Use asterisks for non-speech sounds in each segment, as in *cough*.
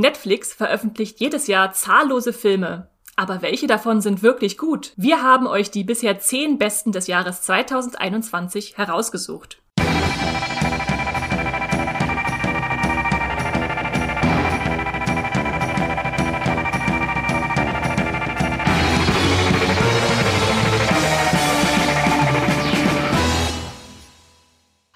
Netflix veröffentlicht jedes Jahr zahllose Filme. Aber welche davon sind wirklich gut? Wir haben euch die bisher zehn besten des Jahres 2021 herausgesucht.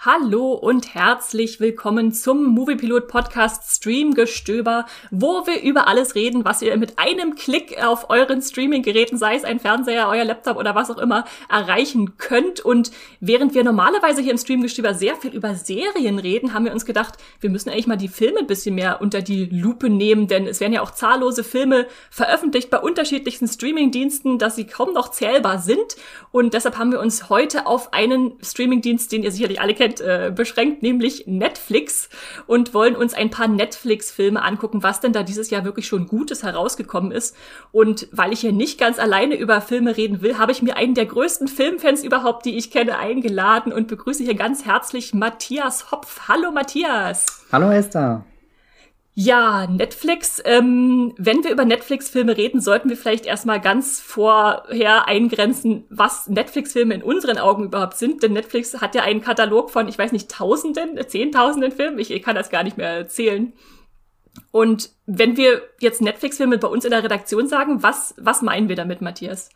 Hallo und herzlich willkommen zum Moviepilot Podcast Streamgestöber, wo wir über alles reden, was ihr mit einem Klick auf euren Streaming-Geräten, sei es ein Fernseher, euer Laptop oder was auch immer, erreichen könnt. Und während wir normalerweise hier im Streamgestöber sehr viel über Serien reden, haben wir uns gedacht, wir müssen eigentlich mal die Filme ein bisschen mehr unter die Lupe nehmen, denn es werden ja auch zahllose Filme veröffentlicht bei unterschiedlichsten Streaming-Diensten, dass sie kaum noch zählbar sind. Und deshalb haben wir uns heute auf einen Streaming-Dienst, den ihr sicherlich alle kennt, äh, beschränkt, nämlich Netflix und wollen uns ein paar Netflix-Filme angucken, was denn da dieses Jahr wirklich schon Gutes herausgekommen ist. Und weil ich hier nicht ganz alleine über Filme reden will, habe ich mir einen der größten Filmfans überhaupt, die ich kenne, eingeladen und begrüße hier ganz herzlich Matthias Hopf. Hallo Matthias. Hallo Esther. Ja, Netflix. Ähm, wenn wir über Netflix-Filme reden, sollten wir vielleicht erstmal ganz vorher eingrenzen, was Netflix-Filme in unseren Augen überhaupt sind. Denn Netflix hat ja einen Katalog von, ich weiß nicht, Tausenden, Zehntausenden Filmen. Ich, ich kann das gar nicht mehr zählen. Und wenn wir jetzt Netflix-Filme bei uns in der Redaktion sagen, was, was meinen wir damit, Matthias?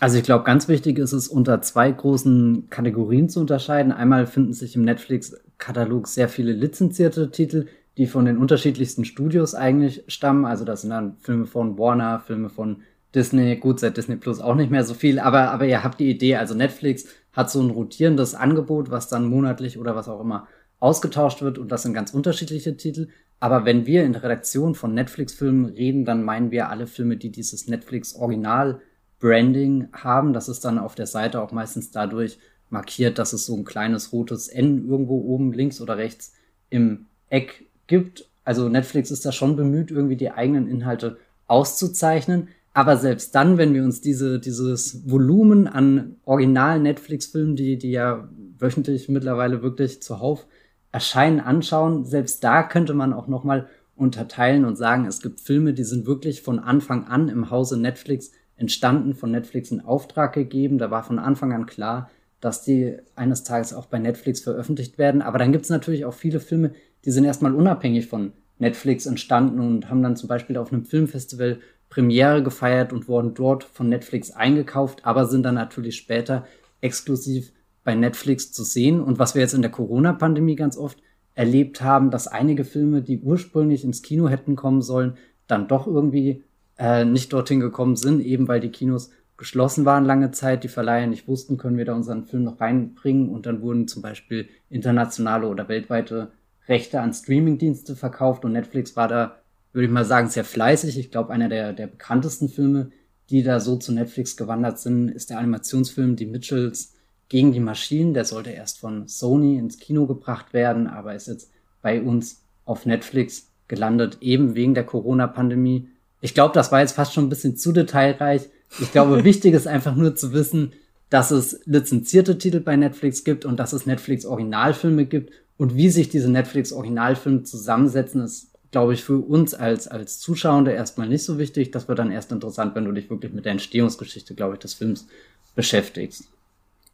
Also ich glaube, ganz wichtig ist es, unter zwei großen Kategorien zu unterscheiden. Einmal finden sich im Netflix-Katalog sehr viele lizenzierte Titel, die von den unterschiedlichsten Studios eigentlich stammen. Also das sind dann Filme von Warner, Filme von Disney, gut, seit Disney Plus auch nicht mehr so viel, aber, aber ihr habt die Idee, also Netflix hat so ein rotierendes Angebot, was dann monatlich oder was auch immer ausgetauscht wird und das sind ganz unterschiedliche Titel. Aber wenn wir in der Redaktion von Netflix-Filmen reden, dann meinen wir alle Filme, die dieses Netflix-Original-Branding haben. Das ist dann auf der Seite auch meistens dadurch markiert, dass es so ein kleines rotes N irgendwo oben links oder rechts im Eck gibt. Also Netflix ist da schon bemüht, irgendwie die eigenen Inhalte auszuzeichnen. Aber selbst dann, wenn wir uns diese, dieses Volumen an originalen Netflix-Filmen, die, die ja wöchentlich mittlerweile wirklich zuhauf erscheinen, anschauen, selbst da könnte man auch nochmal unterteilen und sagen, es gibt Filme, die sind wirklich von Anfang an im Hause Netflix entstanden, von Netflix in Auftrag gegeben. Da war von Anfang an klar, dass die eines Tages auch bei Netflix veröffentlicht werden. Aber dann gibt es natürlich auch viele Filme, die sind erstmal unabhängig von Netflix entstanden und haben dann zum Beispiel auf einem Filmfestival Premiere gefeiert und wurden dort von Netflix eingekauft, aber sind dann natürlich später exklusiv bei Netflix zu sehen. Und was wir jetzt in der Corona-Pandemie ganz oft erlebt haben, dass einige Filme, die ursprünglich ins Kino hätten kommen sollen, dann doch irgendwie äh, nicht dorthin gekommen sind, eben weil die Kinos geschlossen waren lange Zeit, die Verleiher nicht wussten, können wir da unseren Film noch reinbringen und dann wurden zum Beispiel internationale oder weltweite Rechte an Streamingdienste verkauft und Netflix war da, würde ich mal sagen, sehr fleißig. Ich glaube, einer der, der bekanntesten Filme, die da so zu Netflix gewandert sind, ist der Animationsfilm Die Mitchells gegen die Maschinen. Der sollte erst von Sony ins Kino gebracht werden, aber ist jetzt bei uns auf Netflix gelandet, eben wegen der Corona-Pandemie. Ich glaube, das war jetzt fast schon ein bisschen zu detailreich. Ich glaube, *laughs* wichtig ist einfach nur zu wissen, dass es lizenzierte Titel bei Netflix gibt und dass es Netflix Originalfilme gibt und wie sich diese Netflix-Originalfilme zusammensetzen, ist, glaube ich, für uns als, als Zuschauer erstmal nicht so wichtig. Das wird dann erst interessant, wenn du dich wirklich mit der Entstehungsgeschichte, glaube ich, des Films beschäftigst.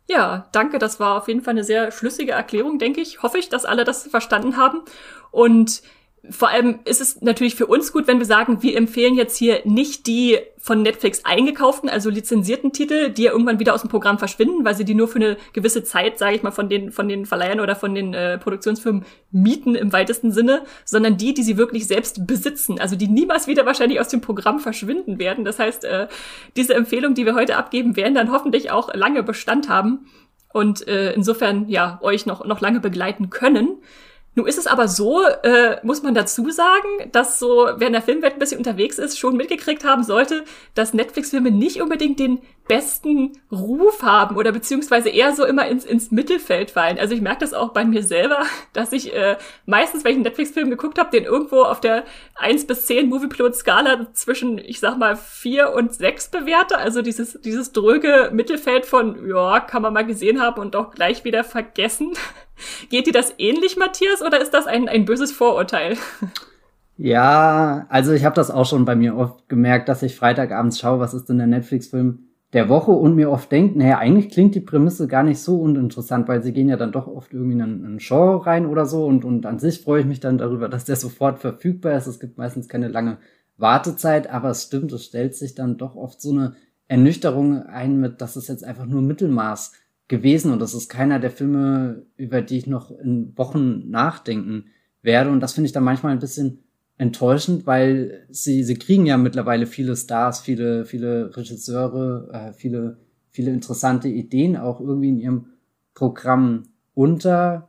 Ja, danke. Das war auf jeden Fall eine sehr schlüssige Erklärung, denke ich. Hoffe ich, dass alle das verstanden haben. Und vor allem ist es natürlich für uns gut, wenn wir sagen, wir empfehlen jetzt hier nicht die von Netflix eingekauften, also lizenzierten Titel, die ja irgendwann wieder aus dem Programm verschwinden, weil sie die nur für eine gewisse Zeit, sage ich mal, von den von den Verleihern oder von den äh, Produktionsfirmen mieten im weitesten Sinne, sondern die, die sie wirklich selbst besitzen, also die niemals wieder wahrscheinlich aus dem Programm verschwinden werden. Das heißt, äh, diese Empfehlung, die wir heute abgeben, werden dann hoffentlich auch lange Bestand haben und äh, insofern ja euch noch noch lange begleiten können. Nun ist es aber so, äh, muss man dazu sagen, dass so, wer in der Filmwelt ein bisschen unterwegs ist, schon mitgekriegt haben sollte, dass Netflix-Filme nicht unbedingt den besten Ruf haben oder beziehungsweise eher so immer ins, ins Mittelfeld fallen. Also ich merke das auch bei mir selber, *laughs* dass ich äh, meistens, wenn ich einen Netflix-Film geguckt habe, den irgendwo auf der 1 bis 10 Movieplot-Skala zwischen, ich sag mal, 4 und 6 bewerte. Also dieses, dieses dröge Mittelfeld von, ja, kann man mal gesehen haben und doch gleich wieder vergessen. *laughs* Geht dir das ähnlich, Matthias, oder ist das ein, ein böses Vorurteil? *laughs* Ja, also ich habe das auch schon bei mir oft gemerkt, dass ich Freitagabends schaue, was ist denn der Netflix-Film der Woche und mir oft denke, naja, eigentlich klingt die Prämisse gar nicht so uninteressant, weil sie gehen ja dann doch oft irgendwie in einen Genre rein oder so und, und an sich freue ich mich dann darüber, dass der sofort verfügbar ist. Es gibt meistens keine lange Wartezeit, aber es stimmt, es stellt sich dann doch oft so eine Ernüchterung ein mit, das ist jetzt einfach nur Mittelmaß gewesen und das ist keiner der Filme, über die ich noch in Wochen nachdenken werde und das finde ich dann manchmal ein bisschen enttäuschend, weil sie, sie kriegen ja mittlerweile viele Stars, viele, viele Regisseure, äh, viele, viele interessante Ideen auch irgendwie in ihrem Programm unter.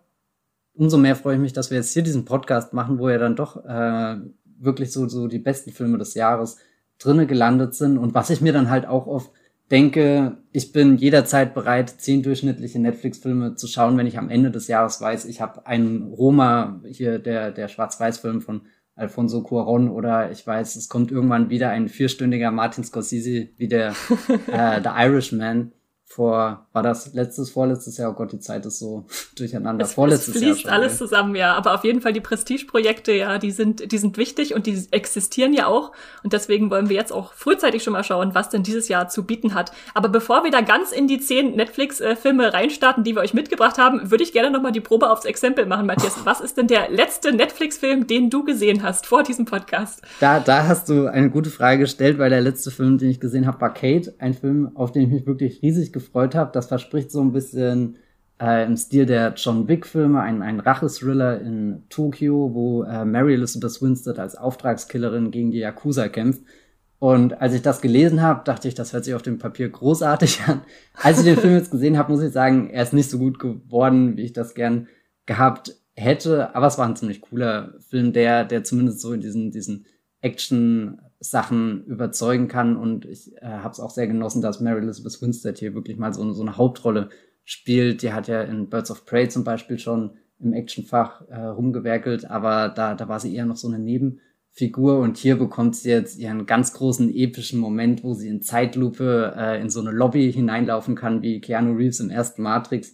Umso mehr freue ich mich, dass wir jetzt hier diesen Podcast machen, wo ja dann doch äh, wirklich so, so die besten Filme des Jahres drinne gelandet sind. Und was ich mir dann halt auch oft denke, ich bin jederzeit bereit, zehn durchschnittliche Netflix-Filme zu schauen, wenn ich am Ende des Jahres weiß, ich habe einen Roma, hier der, der Schwarz-Weiß-Film von Alfonso Cuaron oder ich weiß, es kommt irgendwann wieder ein vierstündiger Martin Scorsese wie der *laughs* äh, The Irishman vor, war das letztes, vorletztes Jahr? Oh Gott, die Zeit ist so *laughs* durcheinander. Es, Vorletztes es fließt Jahr schon, alles ey. zusammen, ja. Aber auf jeden Fall die Prestigeprojekte, ja, die sind, die sind wichtig und die existieren ja auch. Und deswegen wollen wir jetzt auch frühzeitig schon mal schauen, was denn dieses Jahr zu bieten hat. Aber bevor wir da ganz in die zehn Netflix-Filme reinstarten, die wir euch mitgebracht haben, würde ich gerne nochmal die Probe aufs Exempel machen, Matthias. *laughs* Was ist denn der letzte Netflix-Film, den du gesehen hast vor diesem Podcast? Da, da hast du eine gute Frage gestellt, weil der letzte Film, den ich gesehen habe, war Kate. Ein Film, auf den ich mich wirklich riesig gefreut habe. Das verspricht so ein bisschen äh, im Stil der John Wick-Filme, ein, ein Rachethriller in Tokio, wo äh, Mary Elizabeth Winstead als Auftragskillerin gegen die Yakuza kämpft. Und als ich das gelesen habe, dachte ich, das hört sich auf dem Papier großartig an. Als ich den Film jetzt gesehen habe, muss ich sagen, er ist nicht so gut geworden, wie ich das gern gehabt hätte. Aber es war ein ziemlich cooler Film, der, der zumindest so in diesen, diesen Action Sachen überzeugen kann. Und ich äh, habe es auch sehr genossen, dass Mary Elizabeth Winstead hier wirklich mal so, so eine Hauptrolle spielt. Die hat ja in Birds of Prey zum Beispiel schon im Actionfach äh, rumgewerkelt, aber da, da war sie eher noch so eine Nebenfigur und hier bekommt sie jetzt ihren ganz großen epischen Moment, wo sie in Zeitlupe äh, in so eine Lobby hineinlaufen kann, wie Keanu Reeves im ersten Matrix.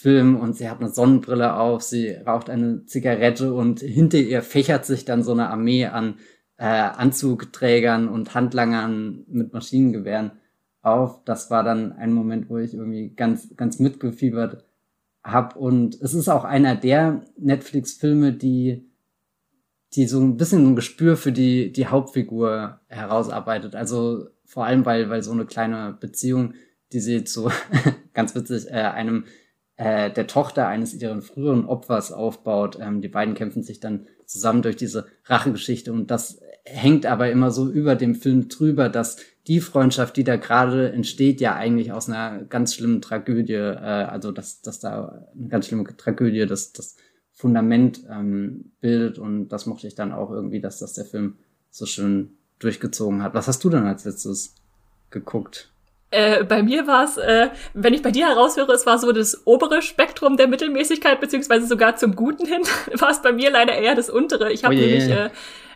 Film und sie hat eine Sonnenbrille auf, sie raucht eine Zigarette und hinter ihr fächert sich dann so eine Armee an äh, Anzugträgern und Handlangern mit Maschinengewehren auf. Das war dann ein Moment, wo ich irgendwie ganz, ganz mitgefiebert hab. Und es ist auch einer der Netflix-Filme, die, die so ein bisschen so ein Gespür für die, die Hauptfigur herausarbeitet. Also vor allem, weil, weil so eine kleine Beziehung, die sie zu, *laughs* ganz witzig, äh, einem äh, der Tochter eines ihren früheren Opfers aufbaut. Ähm, die beiden kämpfen sich dann zusammen durch diese Rachegeschichte und das hängt aber immer so über dem Film drüber, dass die Freundschaft, die da gerade entsteht, ja eigentlich aus einer ganz schlimmen Tragödie, äh, also dass, dass da eine ganz schlimme Tragödie das, das Fundament ähm, bildet und das mochte ich dann auch irgendwie, dass das der Film so schön durchgezogen hat. Was hast du denn als letztes geguckt? Äh, bei mir war es, äh, wenn ich bei dir heraushöre, es war so das obere Spektrum der Mittelmäßigkeit, beziehungsweise sogar zum Guten hin, *laughs* war es bei mir leider eher das untere. Ich habe oh nämlich äh,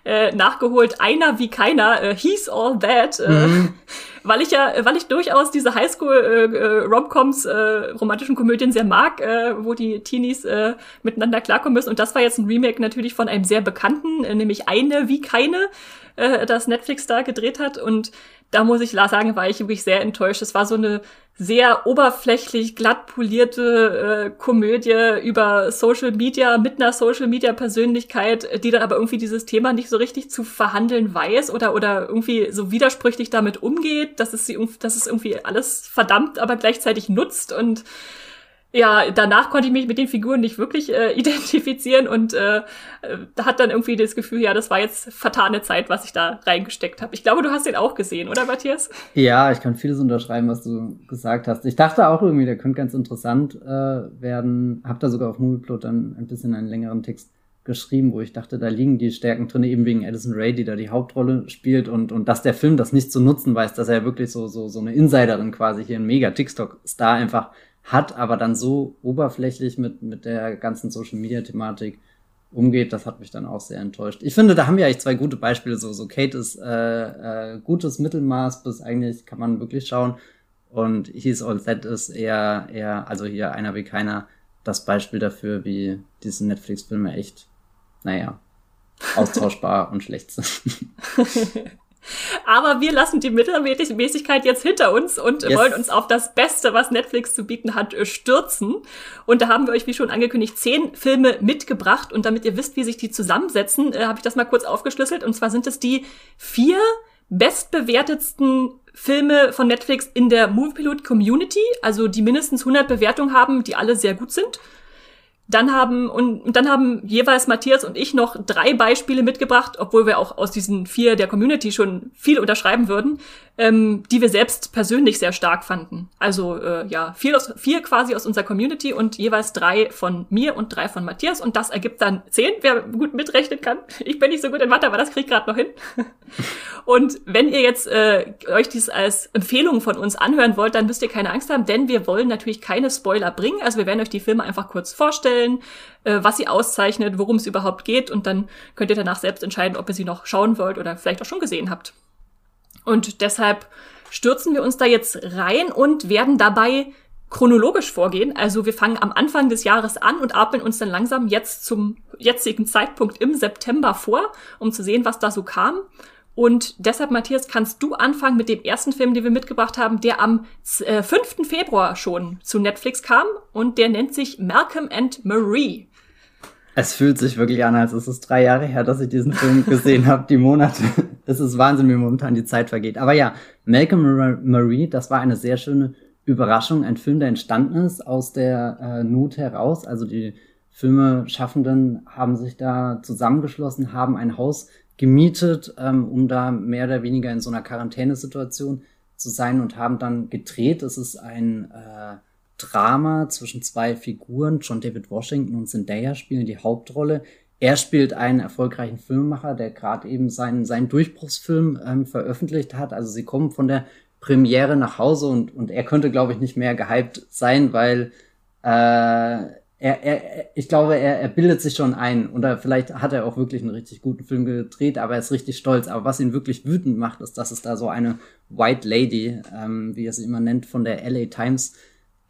äh, nachgeholt, einer wie keiner, äh, He's All That, äh, mhm. *laughs* weil ich ja, weil ich durchaus diese Highschool äh, äh, Romcoms, äh, romantischen Komödien sehr mag, äh, wo die Teenies äh, miteinander klarkommen müssen. Und das war jetzt ein Remake natürlich von einem sehr bekannten, äh, nämlich eine wie keine, äh, das Netflix da gedreht hat. Und da muss ich sagen, war ich wirklich sehr enttäuscht. Es war so eine sehr oberflächlich glatt polierte äh, Komödie über Social Media mit einer Social Media Persönlichkeit, die dann aber irgendwie dieses Thema nicht so richtig zu verhandeln weiß oder oder irgendwie so widersprüchlich damit umgeht, dass es sie dass es irgendwie alles verdammt, aber gleichzeitig nutzt und ja, danach konnte ich mich mit den Figuren nicht wirklich äh, *laughs* identifizieren und äh, äh, hat dann irgendwie das Gefühl, ja, das war jetzt vertane Zeit, was ich da reingesteckt habe. Ich glaube, du hast den auch gesehen, oder Matthias? Ja, ich kann vieles unterschreiben, was du gesagt hast. Ich dachte auch irgendwie, der könnte ganz interessant äh, werden. Hab da sogar auf Movieplot dann ein bisschen einen längeren Text geschrieben, wo ich dachte, da liegen die Stärken drin, eben wegen Addison Ray, die da die Hauptrolle spielt und, und dass der Film das nicht zu nutzen weiß, dass er wirklich so, so, so eine Insiderin quasi hier, ein mega TikTok-Star einfach hat, aber dann so oberflächlich mit, mit der ganzen Social Media Thematik umgeht, das hat mich dann auch sehr enttäuscht. Ich finde, da haben wir eigentlich zwei gute Beispiele. So, so Kate ist äh, äh, gutes Mittelmaß, bis eigentlich kann man wirklich schauen. Und He's All That ist eher, eher, also hier einer wie keiner, das Beispiel dafür, wie diese Netflix-Filme echt, naja, austauschbar und schlecht sind. *laughs* Aber wir lassen die Mittelmäßigkeit jetzt hinter uns und yes. wollen uns auf das Beste, was Netflix zu bieten hat, äh, stürzen. Und da haben wir euch, wie schon angekündigt, zehn Filme mitgebracht. Und damit ihr wisst, wie sich die zusammensetzen, äh, habe ich das mal kurz aufgeschlüsselt. Und zwar sind es die vier bestbewertetsten Filme von Netflix in der Moviepilot Community, also die mindestens 100 Bewertungen haben, die alle sehr gut sind. Dann haben, und dann haben jeweils Matthias und ich noch drei Beispiele mitgebracht, obwohl wir auch aus diesen vier der Community schon viel unterschreiben würden, ähm, die wir selbst persönlich sehr stark fanden. Also äh, ja, vier, aus, vier quasi aus unserer Community und jeweils drei von mir und drei von Matthias. Und das ergibt dann zehn, wer gut mitrechnen kann. Ich bin nicht so gut in Mathe, aber das krieg ich gerade noch hin. *laughs* und wenn ihr jetzt äh, euch dies als Empfehlung von uns anhören wollt, dann müsst ihr keine Angst haben, denn wir wollen natürlich keine Spoiler bringen. Also wir werden euch die Filme einfach kurz vorstellen, äh, was sie auszeichnet, worum es überhaupt geht. Und dann könnt ihr danach selbst entscheiden, ob ihr sie noch schauen wollt oder vielleicht auch schon gesehen habt. Und deshalb stürzen wir uns da jetzt rein und werden dabei chronologisch vorgehen. Also wir fangen am Anfang des Jahres an und atmen uns dann langsam jetzt zum jetzigen Zeitpunkt im September vor, um zu sehen, was da so kam. Und deshalb, Matthias, kannst du anfangen mit dem ersten Film, den wir mitgebracht haben, der am 5. Äh, Februar schon zu Netflix kam und der nennt sich Malcolm and Marie. Es fühlt sich wirklich an, als ist es drei Jahre her, dass ich diesen Film *laughs* gesehen habe, die Monate. Es ist Wahnsinn, wie momentan die Zeit vergeht. Aber ja, Malcolm Marie, das war eine sehr schöne Überraschung. Ein Film, der entstanden ist aus der äh, Not heraus. Also die Filmeschaffenden haben sich da zusammengeschlossen, haben ein Haus gemietet, ähm, um da mehr oder weniger in so einer Quarantänesituation zu sein und haben dann gedreht. Es ist ein äh, Drama zwischen zwei Figuren. John David Washington und Zendaya spielen die Hauptrolle. Er spielt einen erfolgreichen Filmemacher, der gerade eben seinen, seinen Durchbruchsfilm ähm, veröffentlicht hat. Also sie kommen von der Premiere nach Hause und, und er könnte, glaube ich, nicht mehr gehypt sein, weil äh, er, er, ich glaube, er, er bildet sich schon ein. Oder vielleicht hat er auch wirklich einen richtig guten Film gedreht, aber er ist richtig stolz. Aber was ihn wirklich wütend macht, ist, dass es da so eine White Lady, ähm, wie er sie immer nennt, von der LA Times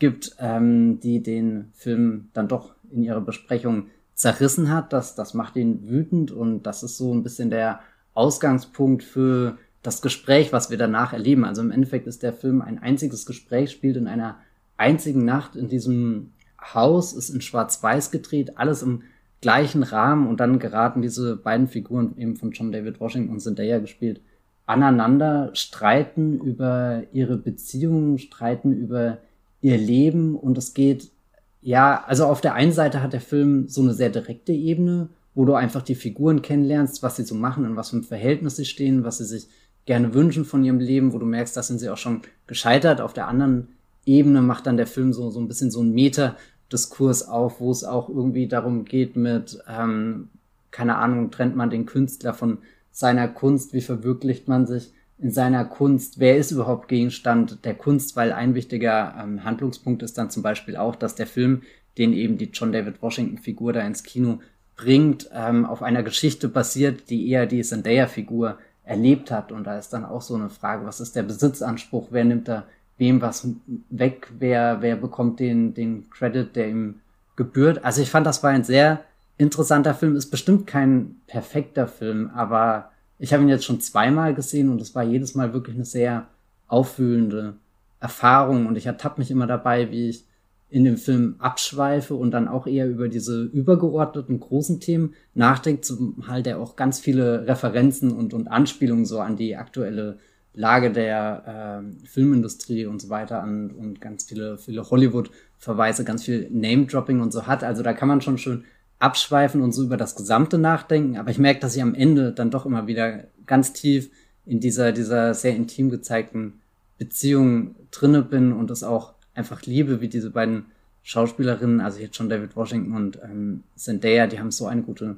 gibt, ähm, die den Film dann doch in ihrer Besprechung zerrissen hat. Das, das macht ihn wütend und das ist so ein bisschen der Ausgangspunkt für das Gespräch, was wir danach erleben. Also im Endeffekt ist der Film ein einziges Gespräch, spielt in einer einzigen Nacht in diesem Haus, ist in Schwarz-Weiß gedreht, alles im gleichen Rahmen und dann geraten diese beiden Figuren eben von John David Washington und Zendaya gespielt aneinander, streiten über ihre Beziehungen, streiten über ihr Leben und es geht, ja, also auf der einen Seite hat der Film so eine sehr direkte Ebene, wo du einfach die Figuren kennenlernst, was sie so machen und was für ein Verhältnis sie stehen, was sie sich gerne wünschen von ihrem Leben, wo du merkst, da sind sie auch schon gescheitert. Auf der anderen Ebene macht dann der Film so, so ein bisschen so ein Meta-Diskurs auf, wo es auch irgendwie darum geht mit, ähm, keine Ahnung, trennt man den Künstler von seiner Kunst, wie verwirklicht man sich in seiner Kunst, wer ist überhaupt Gegenstand der Kunst, weil ein wichtiger ähm, Handlungspunkt ist dann zum Beispiel auch, dass der Film, den eben die John David Washington Figur da ins Kino bringt, ähm, auf einer Geschichte basiert, die eher die Zendaya Figur erlebt hat. Und da ist dann auch so eine Frage, was ist der Besitzanspruch, wer nimmt da wem was weg, wer, wer bekommt den, den Credit, der ihm gebührt. Also ich fand, das war ein sehr interessanter Film, ist bestimmt kein perfekter Film, aber ich habe ihn jetzt schon zweimal gesehen und es war jedes Mal wirklich eine sehr aufwühlende Erfahrung und ich ertappe mich immer dabei, wie ich in dem Film abschweife und dann auch eher über diese übergeordneten großen Themen nachdenkt, zumal der auch ganz viele Referenzen und, und Anspielungen so an die aktuelle Lage der äh, Filmindustrie und so weiter an und ganz viele, viele Hollywood-Verweise, ganz viel Name-Dropping und so hat. Also da kann man schon schön abschweifen und so über das Gesamte nachdenken. Aber ich merke, dass ich am Ende dann doch immer wieder ganz tief in dieser, dieser sehr intim gezeigten Beziehung drinne bin und es auch einfach liebe, wie diese beiden Schauspielerinnen, also jetzt schon David Washington und ähm, Zendaya, die haben so eine gute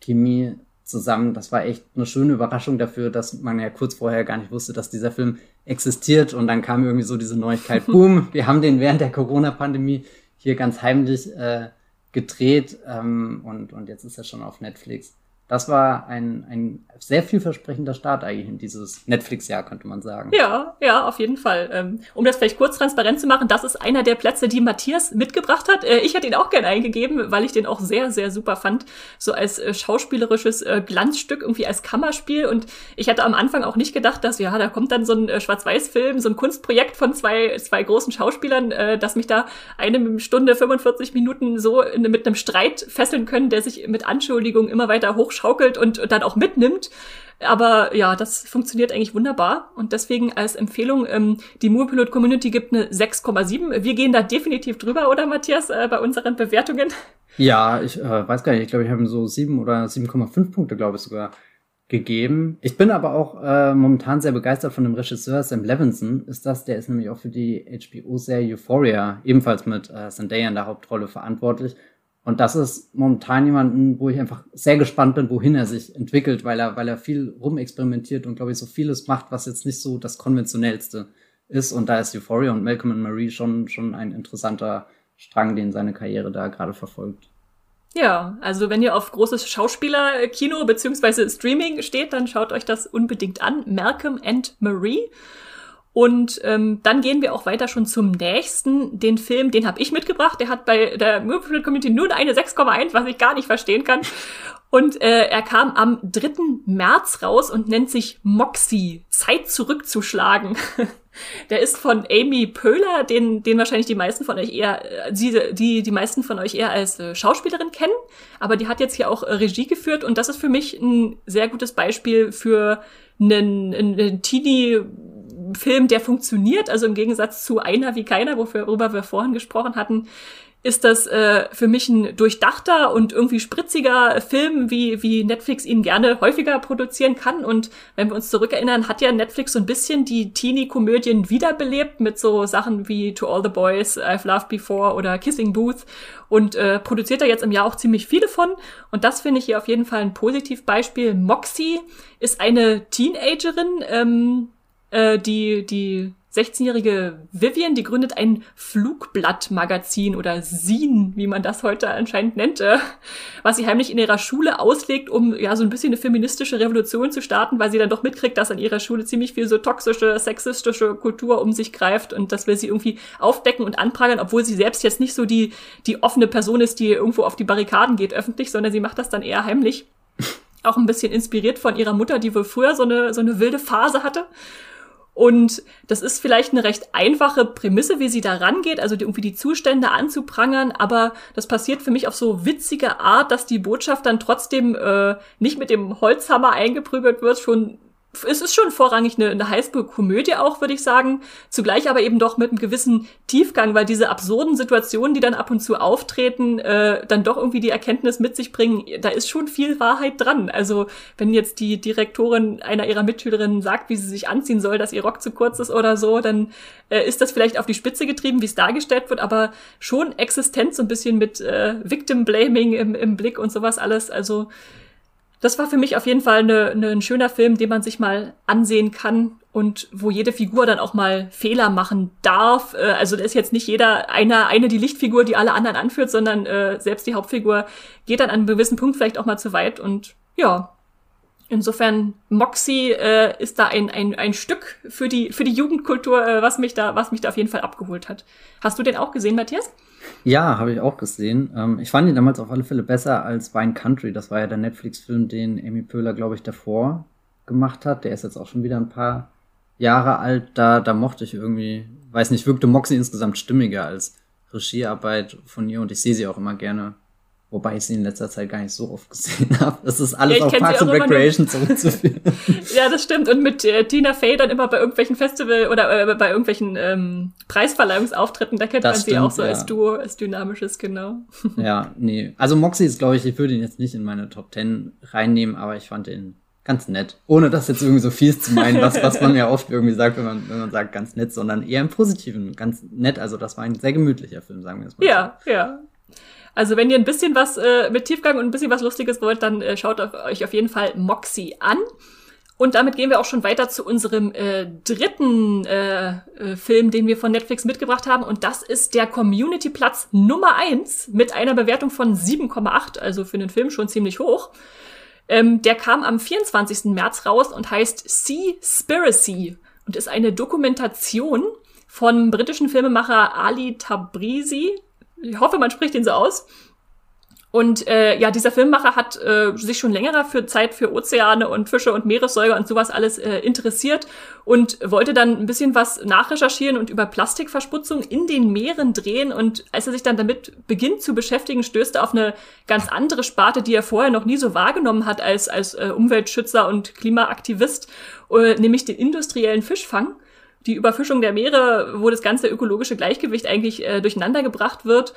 Chemie zusammen. Das war echt eine schöne Überraschung dafür, dass man ja kurz vorher gar nicht wusste, dass dieser Film existiert. Und dann kam irgendwie so diese Neuigkeit, *laughs* boom, wir haben den während der Corona-Pandemie hier ganz heimlich äh, gedreht ähm, und, und jetzt ist er schon auf Netflix das war ein, ein sehr vielversprechender Start eigentlich in dieses Netflix-Jahr, könnte man sagen. Ja, ja, auf jeden Fall. Ähm, um das vielleicht kurz transparent zu machen, das ist einer der Plätze, die Matthias mitgebracht hat. Äh, ich hätte ihn auch gerne eingegeben, weil ich den auch sehr, sehr super fand. So als äh, schauspielerisches äh, Glanzstück, irgendwie als Kammerspiel. Und ich hatte am Anfang auch nicht gedacht, dass, ja, da kommt dann so ein Schwarz-Weiß-Film, so ein Kunstprojekt von zwei, zwei großen Schauspielern, dass mich da eine Stunde 45 Minuten so mit einem Streit fesseln können, der sich mit Anschuldigungen immer weiter hochschaukelt und, dann auch mitnimmt. Aber ja, das funktioniert eigentlich wunderbar. Und deswegen als Empfehlung, ähm, die Moorpilot Community gibt eine 6,7. Wir gehen da definitiv drüber, oder Matthias, äh, bei unseren Bewertungen? Ja, ich äh, weiß gar nicht. Ich glaube, ich habe so 7 oder 7,5 Punkte, glaube ich, sogar gegeben. Ich bin aber auch äh, momentan sehr begeistert von dem Regisseur Sam Levinson. Ist das, der ist nämlich auch für die HBO-Serie Euphoria ebenfalls mit äh, Zendaya in der Hauptrolle verantwortlich. Und das ist momentan jemanden, wo ich einfach sehr gespannt bin, wohin er sich entwickelt, weil er, weil er viel rumexperimentiert und glaube ich so vieles macht, was jetzt nicht so das konventionellste ist. Und da ist Euphoria und Malcolm and Marie schon, schon ein interessanter Strang, den seine Karriere da gerade verfolgt. Ja, also wenn ihr auf großes Schauspielerkino beziehungsweise Streaming steht, dann schaut euch das unbedingt an. Malcolm and Marie. Und ähm, dann gehen wir auch weiter schon zum nächsten. Den Film, den habe ich mitgebracht. Der hat bei der Movie Community nur eine 6,1, was ich gar nicht verstehen kann. Und äh, er kam am 3. März raus und nennt sich Moxie, Zeit zurückzuschlagen. *laughs* Der ist von Amy Pöhler, den, den wahrscheinlich die meisten von euch eher, die, die, die meisten von euch eher als äh, Schauspielerin kennen. Aber die hat jetzt hier auch äh, Regie geführt und das ist für mich ein sehr gutes Beispiel für einen, einen Teenie Film, der funktioniert, also im Gegensatz zu einer wie keiner, worüber wir vorhin gesprochen hatten, ist das äh, für mich ein durchdachter und irgendwie spritziger Film, wie, wie Netflix ihn gerne häufiger produzieren kann. Und wenn wir uns zurückerinnern, hat ja Netflix so ein bisschen die Teenie-Komödien wiederbelebt mit so Sachen wie To All the Boys, I've Loved Before oder Kissing Booth und äh, produziert da jetzt im Jahr auch ziemlich viele von. Und das finde ich hier auf jeden Fall ein Positivbeispiel. Moxie ist eine Teenagerin, ähm, äh, die, die 16-jährige Vivian, die gründet ein Flugblattmagazin oder Sin, wie man das heute anscheinend nennt, äh, was sie heimlich in ihrer Schule auslegt, um ja so ein bisschen eine feministische Revolution zu starten, weil sie dann doch mitkriegt, dass an ihrer Schule ziemlich viel so toxische, sexistische Kultur um sich greift und das will sie irgendwie aufdecken und anprangern, obwohl sie selbst jetzt nicht so die, die offene Person ist, die irgendwo auf die Barrikaden geht öffentlich, sondern sie macht das dann eher heimlich. *laughs* Auch ein bisschen inspiriert von ihrer Mutter, die wohl früher so eine, so eine wilde Phase hatte. Und das ist vielleicht eine recht einfache Prämisse, wie sie da rangeht, also die, irgendwie die Zustände anzuprangern, aber das passiert für mich auf so witzige Art, dass die Botschaft dann trotzdem äh, nicht mit dem Holzhammer eingeprügelt wird, schon es ist schon vorrangig eine, eine Highschool-Komödie auch, würde ich sagen. Zugleich aber eben doch mit einem gewissen Tiefgang, weil diese absurden Situationen, die dann ab und zu auftreten, äh, dann doch irgendwie die Erkenntnis mit sich bringen, da ist schon viel Wahrheit dran. Also wenn jetzt die Direktorin einer ihrer Mitschülerinnen sagt, wie sie sich anziehen soll, dass ihr Rock zu kurz ist oder so, dann äh, ist das vielleicht auf die Spitze getrieben, wie es dargestellt wird, aber schon existent so ein bisschen mit äh, Victim-Blaming im, im Blick und sowas alles. Also das war für mich auf jeden Fall ne, ne, ein schöner Film, den man sich mal ansehen kann und wo jede Figur dann auch mal Fehler machen darf. Äh, also da ist jetzt nicht jeder einer eine die Lichtfigur, die alle anderen anführt, sondern äh, selbst die Hauptfigur geht dann an einem gewissen Punkt vielleicht auch mal zu weit und ja. Insofern Moxie äh, ist da ein, ein, ein Stück für die für die Jugendkultur, äh, was mich da was mich da auf jeden Fall abgeholt hat. Hast du den auch gesehen, Matthias? Ja, habe ich auch gesehen. Ähm, ich fand ihn damals auf alle Fälle besser als Wine Country. Das war ja der Netflix-Film, den Amy Pöhler, glaube ich, davor gemacht hat. Der ist jetzt auch schon wieder ein paar Jahre alt. Da, da mochte ich irgendwie, weiß nicht, wirkte Moxie insgesamt stimmiger als Regiearbeit von ihr und ich sehe sie auch immer gerne Wobei ich sie in letzter Zeit gar nicht so oft gesehen *laughs* habe. Das ist alles ja, auf Parks and Recreation zurückzuführen. *laughs* ja, das stimmt. Und mit äh, Tina Fey dann immer bei irgendwelchen Festival oder äh, bei irgendwelchen ähm, Preisverleihungsauftritten, da kennt das man stimmt, sie auch so ja. als Duo, als dynamisches, genau. *laughs* ja, nee. Also Moxie ist, glaube ich, ich würde ihn jetzt nicht in meine Top Ten reinnehmen, aber ich fand ihn ganz nett. Ohne das jetzt irgendwie so fies zu meinen, was, was man ja oft irgendwie sagt, wenn man, wenn man sagt ganz nett, sondern eher im Positiven, ganz nett. Also das war ein sehr gemütlicher Film, sagen wir es mal. Ja, so. ja. Also wenn ihr ein bisschen was äh, mit Tiefgang und ein bisschen was Lustiges wollt, dann äh, schaut euch auf jeden Fall Moxie an. Und damit gehen wir auch schon weiter zu unserem äh, dritten äh, äh, Film, den wir von Netflix mitgebracht haben. Und das ist der Community-Platz Nummer eins mit einer Bewertung von 7,8, also für den Film schon ziemlich hoch. Ähm, der kam am 24. März raus und heißt Seaspiracy und ist eine Dokumentation vom britischen Filmemacher Ali Tabrizi. Ich hoffe, man spricht ihn so aus. Und äh, ja, dieser Filmmacher hat äh, sich schon längerer für Zeit für Ozeane und Fische und Meeressäuger und sowas alles äh, interessiert und wollte dann ein bisschen was nachrecherchieren und über Plastikverschmutzung in den Meeren drehen. Und als er sich dann damit beginnt zu beschäftigen, stößt er auf eine ganz andere Sparte, die er vorher noch nie so wahrgenommen hat als, als äh, Umweltschützer und Klimaaktivist, äh, nämlich den industriellen Fischfang die Überfischung der Meere, wo das ganze ökologische Gleichgewicht eigentlich äh, durcheinander gebracht wird.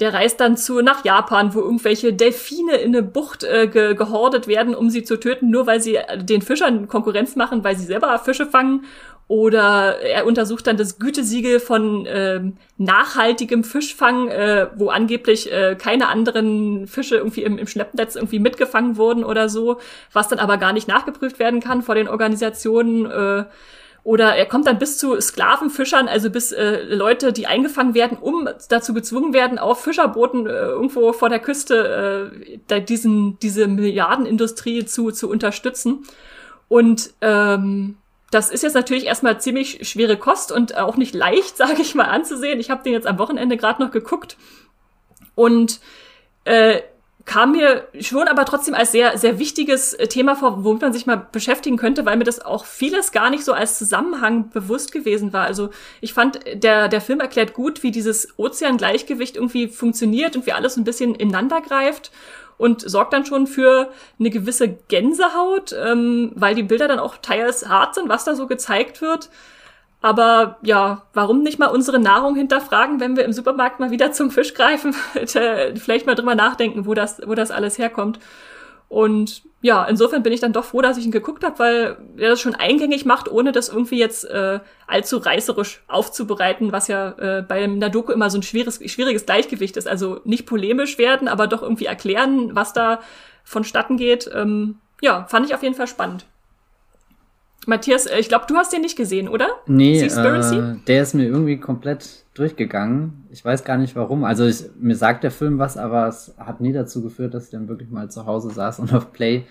Der reist dann zu nach Japan, wo irgendwelche Delfine in eine Bucht äh, ge gehordet werden, um sie zu töten, nur weil sie äh, den Fischern Konkurrenz machen, weil sie selber Fische fangen. Oder er untersucht dann das Gütesiegel von ähm, nachhaltigem Fischfang, äh, wo angeblich äh, keine anderen Fische irgendwie im, im Schleppnetz irgendwie mitgefangen wurden oder so, was dann aber gar nicht nachgeprüft werden kann vor den Organisationen. Äh, oder er kommt dann bis zu Sklavenfischern, also bis äh, Leute, die eingefangen werden, um dazu gezwungen werden, auf Fischerbooten äh, irgendwo vor der Küste äh, diesen, diese Milliardenindustrie zu, zu unterstützen. Und ähm, das ist jetzt natürlich erstmal ziemlich schwere Kost und auch nicht leicht, *laughs* sage ich mal, anzusehen. Ich habe den jetzt am Wochenende gerade noch geguckt. Und äh, kam mir schon aber trotzdem als sehr, sehr wichtiges äh, Thema vor, womit man sich mal beschäftigen könnte, weil mir das auch vieles gar nicht so als Zusammenhang bewusst gewesen war. Also ich fand, der, der Film erklärt gut, wie dieses Ozeangleichgewicht irgendwie funktioniert und wie alles ein bisschen ineinander greift und sorgt dann schon für eine gewisse Gänsehaut, ähm, weil die Bilder dann auch teils hart sind, was da so gezeigt wird. Aber ja, warum nicht mal unsere Nahrung hinterfragen, wenn wir im Supermarkt mal wieder zum Fisch greifen? *laughs* Vielleicht mal drüber nachdenken, wo das, wo das alles herkommt. Und ja, insofern bin ich dann doch froh, dass ich ihn geguckt habe, weil er das schon eingängig macht, ohne das irgendwie jetzt äh, allzu reißerisch aufzubereiten, was ja äh, bei einer Doku immer so ein schwieriges, schwieriges Gleichgewicht ist. Also nicht polemisch werden, aber doch irgendwie erklären, was da vonstatten geht. Ähm, ja, fand ich auf jeden Fall spannend. Matthias, äh, ich glaube, du hast den nicht gesehen, oder? Nee, äh, der ist mir irgendwie komplett durchgegangen. Ich weiß gar nicht warum. Also ich, mir sagt der Film was, aber es hat nie dazu geführt, dass ich dann wirklich mal zu Hause saß und auf Play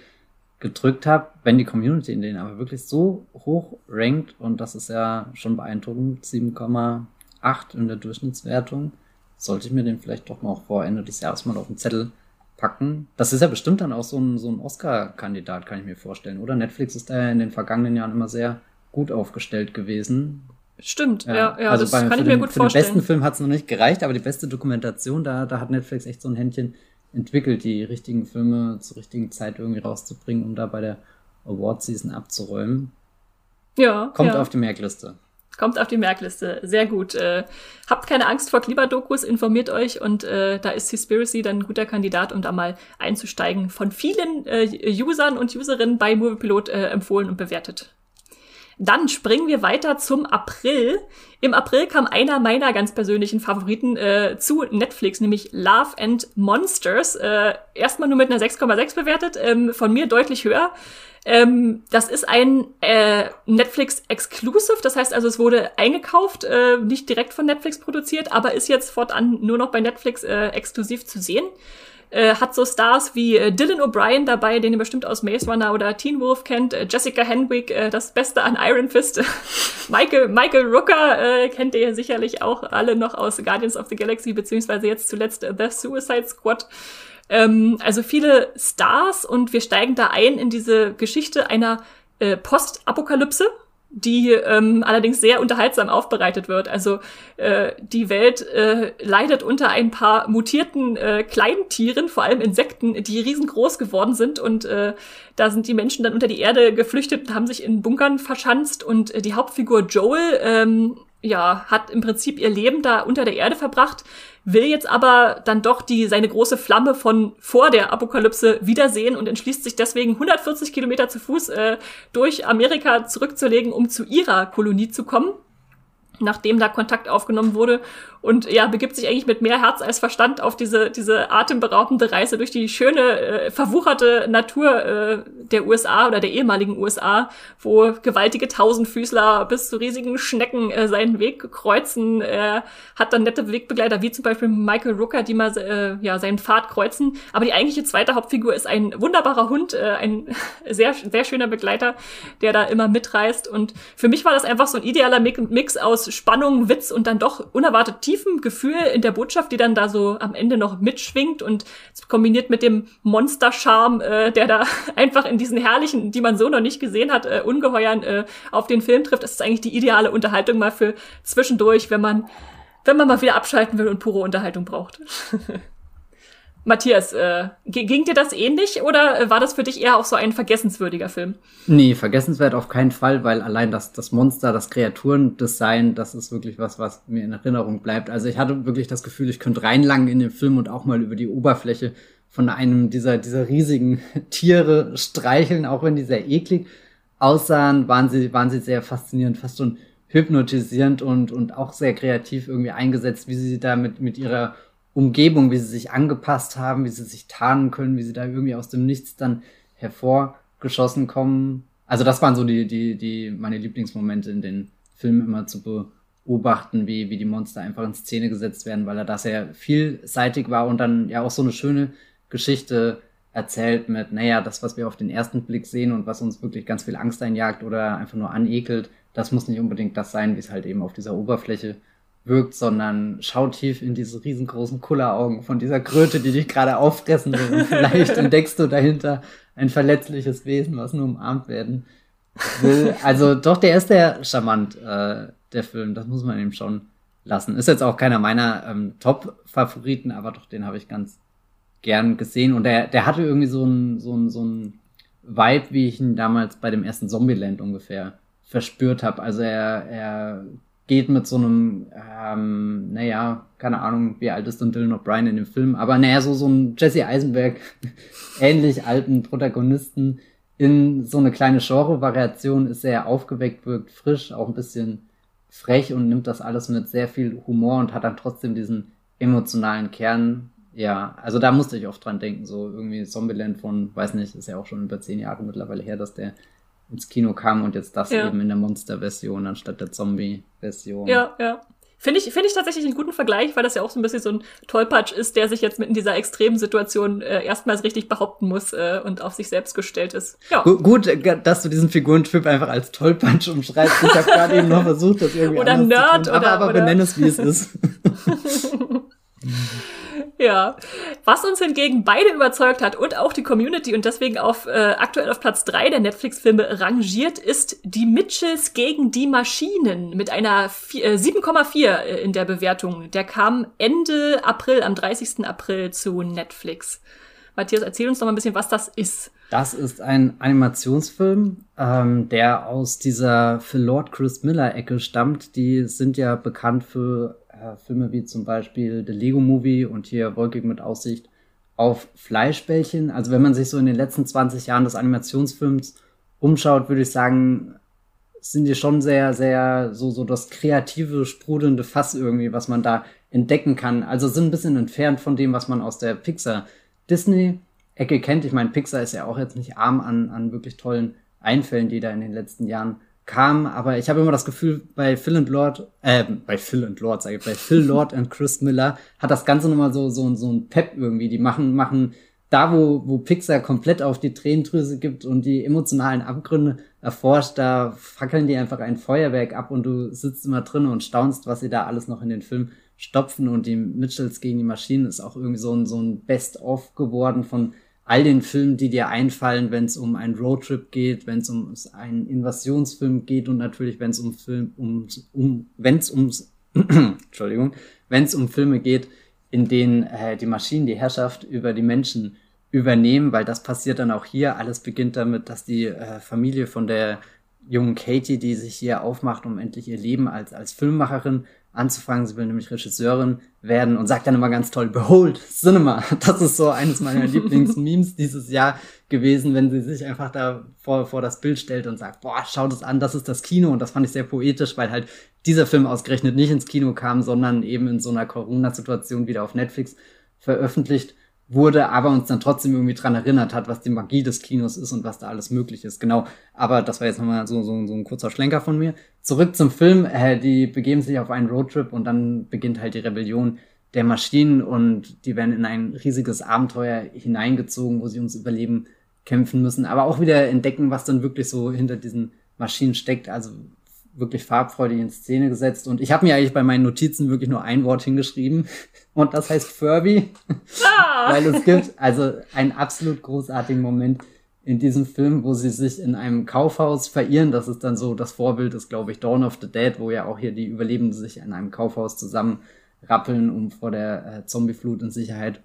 gedrückt habe. Wenn die Community in denen aber wirklich so hoch rankt, und das ist ja schon beeindruckend, 7,8 in der Durchschnittswertung, sollte ich mir den vielleicht doch mal auch vor Ende des Jahres mal auf den Zettel packen. Das ist ja bestimmt dann auch so ein, so ein Oscar-Kandidat, kann ich mir vorstellen, oder? Netflix ist da ja in den vergangenen Jahren immer sehr gut aufgestellt gewesen. Stimmt, ja, ja, ja also das bei, kann ich mir den, gut vorstellen. Für den besten Film hat es noch nicht gereicht, aber die beste Dokumentation, da, da hat Netflix echt so ein Händchen entwickelt, die richtigen Filme zur richtigen Zeit irgendwie rauszubringen, um da bei der Award-Season abzuräumen. Ja. Kommt ja. auf die Merkliste. Kommt auf die Merkliste. Sehr gut. Äh, habt keine Angst vor Klimadokus, informiert euch und äh, da ist Conspiracy dann ein guter Kandidat, um da mal einzusteigen. Von vielen äh, Usern und Userinnen bei Moviepilot äh, empfohlen und bewertet. Dann springen wir weiter zum April. Im April kam einer meiner ganz persönlichen Favoriten äh, zu Netflix, nämlich Love and Monsters. Äh, erstmal nur mit einer 6,6 bewertet, ähm, von mir deutlich höher. Ähm, das ist ein äh, Netflix Exclusive, das heißt also, es wurde eingekauft, äh, nicht direkt von Netflix produziert, aber ist jetzt fortan nur noch bei Netflix äh, exklusiv zu sehen. Äh, hat so Stars wie äh, Dylan O'Brien dabei, den ihr bestimmt aus Maze Runner oder Teen Wolf kennt, äh, Jessica Henwick, äh, das Beste an Iron Fist, *laughs* Michael, Michael Rooker äh, kennt ihr sicherlich auch alle noch aus Guardians of the Galaxy, beziehungsweise jetzt zuletzt äh, The Suicide Squad. Ähm, also viele Stars und wir steigen da ein in diese Geschichte einer äh, Postapokalypse, die ähm, allerdings sehr unterhaltsam aufbereitet wird. Also äh, die Welt äh, leidet unter ein paar mutierten äh, Kleintieren, vor allem Insekten, die riesengroß geworden sind und äh, da sind die Menschen dann unter die Erde geflüchtet und haben sich in Bunkern verschanzt und äh, die Hauptfigur Joel ähm, ja, hat im Prinzip ihr Leben da unter der Erde verbracht, will jetzt aber dann doch die, seine große Flamme von vor der Apokalypse wiedersehen und entschließt sich deswegen 140 Kilometer zu Fuß äh, durch Amerika zurückzulegen, um zu ihrer Kolonie zu kommen. nachdem da Kontakt aufgenommen wurde und ja, begibt sich eigentlich mit mehr Herz als Verstand auf diese, diese atemberaubende Reise durch die schöne, äh, verwucherte Natur äh, der USA oder der ehemaligen USA, wo gewaltige Tausendfüßler bis zu riesigen Schnecken äh, seinen Weg kreuzen. Er hat dann nette Wegbegleiter, wie zum Beispiel Michael Rooker, die mal äh, ja, seinen Pfad kreuzen. Aber die eigentliche zweite Hauptfigur ist ein wunderbarer Hund, äh, ein *laughs* sehr, sehr schöner Begleiter, der da immer mitreist. Und für mich war das einfach so ein idealer Mix aus Spannung, Witz und dann doch unerwartet tiefem Gefühl in der Botschaft, die dann da so am Ende noch mitschwingt und kombiniert mit dem Monster-Charme, äh, der da *laughs* einfach in diesen herrlichen, die man so noch nicht gesehen hat, äh, Ungeheuern äh, auf den Film trifft. Das ist eigentlich die ideale Unterhaltung mal für zwischendurch, wenn man wenn man mal wieder abschalten will und pure Unterhaltung braucht. *laughs* Matthias, äh, ging dir das ähnlich oder äh, war das für dich eher auch so ein vergessenswürdiger Film? Nee, vergessenswert auf keinen Fall, weil allein das, das Monster, das Kreaturendesign, das ist wirklich was, was mir in Erinnerung bleibt. Also ich hatte wirklich das Gefühl, ich könnte reinlangen in den Film und auch mal über die Oberfläche von einem dieser, dieser riesigen *laughs* Tiere streicheln, auch wenn die sehr eklig aussahen, waren sie, waren sie sehr faszinierend, fast schon hypnotisierend und, und auch sehr kreativ irgendwie eingesetzt, wie sie da mit, mit ihrer Umgebung, wie sie sich angepasst haben, wie sie sich tarnen können, wie sie da irgendwie aus dem Nichts dann hervorgeschossen kommen. Also das waren so die, die, die, meine Lieblingsmomente in den Filmen immer zu beobachten, wie, wie die Monster einfach in Szene gesetzt werden, weil er da sehr vielseitig war und dann ja auch so eine schöne Geschichte erzählt mit, naja, das, was wir auf den ersten Blick sehen und was uns wirklich ganz viel Angst einjagt oder einfach nur anekelt, das muss nicht unbedingt das sein, wie es halt eben auf dieser Oberfläche wirkt, sondern schau tief in diese riesengroßen Kulleraugen von dieser Kröte, die dich gerade auffressen will. Und vielleicht *laughs* entdeckst du dahinter ein verletzliches Wesen, was nur umarmt werden will. Also doch, der ist sehr charmant, äh, der Film. Das muss man ihm schon lassen. Ist jetzt auch keiner meiner ähm, Top-Favoriten, aber doch, den habe ich ganz gern gesehen. Und der, der hatte irgendwie so ein, so so ein Vibe, wie ich ihn damals bei dem ersten Zombieland ungefähr verspürt habe. Also er, er geht mit so einem, ähm, naja, keine Ahnung, wie alt ist denn Dylan O'Brien in dem Film, aber naja, so, so ein Jesse Eisenberg *laughs* ähnlich alten Protagonisten in so eine kleine Genre-Variation ist sehr aufgeweckt, wirkt frisch, auch ein bisschen frech und nimmt das alles mit sehr viel Humor und hat dann trotzdem diesen emotionalen Kern. Ja, also da musste ich oft dran denken, so irgendwie Zombieland von, weiß nicht, ist ja auch schon über zehn Jahre mittlerweile her, dass der ins Kino kam und jetzt das ja. eben in der Monster-Version anstatt der Zombie-Version. Ja, ja. Finde ich, finde ich tatsächlich einen guten Vergleich, weil das ja auch so ein bisschen so ein Tollpatsch ist, der sich jetzt mit in dieser extremen Situation äh, erstmals richtig behaupten muss äh, und auf sich selbst gestellt ist. Ja. Gut, dass du diesen Figurentyp einfach als Tollpatsch umschreibst. Ich habe gerade eben noch *laughs* versucht, das irgendwie Oder Nerd zu tun, aber, aber oder benenn es, wie es ist. *laughs* *laughs* Ja. Was uns hingegen beide überzeugt hat und auch die Community und deswegen auf äh, aktuell auf Platz drei der Netflix-Filme rangiert, ist Die Mitchells gegen die Maschinen mit einer äh, 7,4 äh, in der Bewertung. Der kam Ende April, am 30. April zu Netflix. Matthias, erzähl uns doch mal ein bisschen, was das ist. Das ist ein Animationsfilm, ähm, der aus dieser Phil Lord Chris Miller Ecke stammt. Die sind ja bekannt für äh, Filme wie zum Beispiel The Lego Movie und hier Wolkig mit Aussicht auf Fleischbällchen. Also wenn man sich so in den letzten 20 Jahren des Animationsfilms umschaut, würde ich sagen, sind die schon sehr, sehr so, so das kreative, sprudelnde Fass irgendwie, was man da entdecken kann. Also sind ein bisschen entfernt von dem, was man aus der Pixar Disney Ecke kennt. Ich meine, Pixar ist ja auch jetzt nicht arm an, an wirklich tollen Einfällen, die da in den letzten Jahren kam, aber ich habe immer das Gefühl, bei Phil and Lord, äh, bei Phil and Lord, sage ich, bei Phil *laughs* Lord und Chris Miller hat das Ganze nochmal so, so, so ein Pep irgendwie. Die machen, machen da, wo, wo Pixar komplett auf die Tränendrüse gibt und die emotionalen Abgründe erforscht, da fackeln die einfach ein Feuerwerk ab und du sitzt immer drin und staunst, was sie da alles noch in den Film stopfen und die Mitchells gegen die Maschinen ist auch irgendwie so ein, so ein Best-of geworden von all den Filmen, die dir einfallen, wenn es um einen Roadtrip geht, wenn es um einen Invasionsfilm geht und natürlich, wenn es um Film, um, um wenn es ums, *clears throat* Entschuldigung, wenn es um Filme geht, in denen äh, die Maschinen die Herrschaft über die Menschen übernehmen, weil das passiert dann auch hier. Alles beginnt damit, dass die äh, Familie von der jungen Katie, die sich hier aufmacht, um endlich ihr Leben als, als Filmmacherin anzufangen. Sie will nämlich Regisseurin werden und sagt dann immer ganz toll, Behold, Cinema. *laughs* Das ist so eines meiner *laughs* Lieblingsmemes dieses Jahr gewesen, wenn sie sich einfach da vor, vor das Bild stellt und sagt, boah, schau das an, das ist das Kino. Und das fand ich sehr poetisch, weil halt dieser Film ausgerechnet nicht ins Kino kam, sondern eben in so einer Corona-Situation wieder auf Netflix veröffentlicht wurde, aber uns dann trotzdem irgendwie dran erinnert hat, was die Magie des Kinos ist und was da alles möglich ist. Genau. Aber das war jetzt nochmal so, so, so ein kurzer Schlenker von mir. Zurück zum Film. Äh, die begeben sich auf einen Roadtrip und dann beginnt halt die Rebellion der Maschinen und die werden in ein riesiges Abenteuer hineingezogen, wo sie ums Überleben kämpfen müssen, aber auch wieder entdecken, was dann wirklich so hinter diesen Maschinen steckt. Also wirklich farbfreudig in Szene gesetzt. Und ich habe mir eigentlich bei meinen Notizen wirklich nur ein Wort hingeschrieben. *laughs* Und das heißt Furby. Ah. *laughs* Weil es gibt also einen absolut großartigen Moment in diesem Film, wo sie sich in einem Kaufhaus verirren. Das ist dann so, das Vorbild ist, glaube ich, Dawn of the Dead, wo ja auch hier die Überlebenden sich in einem Kaufhaus zusammenrappeln, um vor der äh, Zombieflut in Sicherheit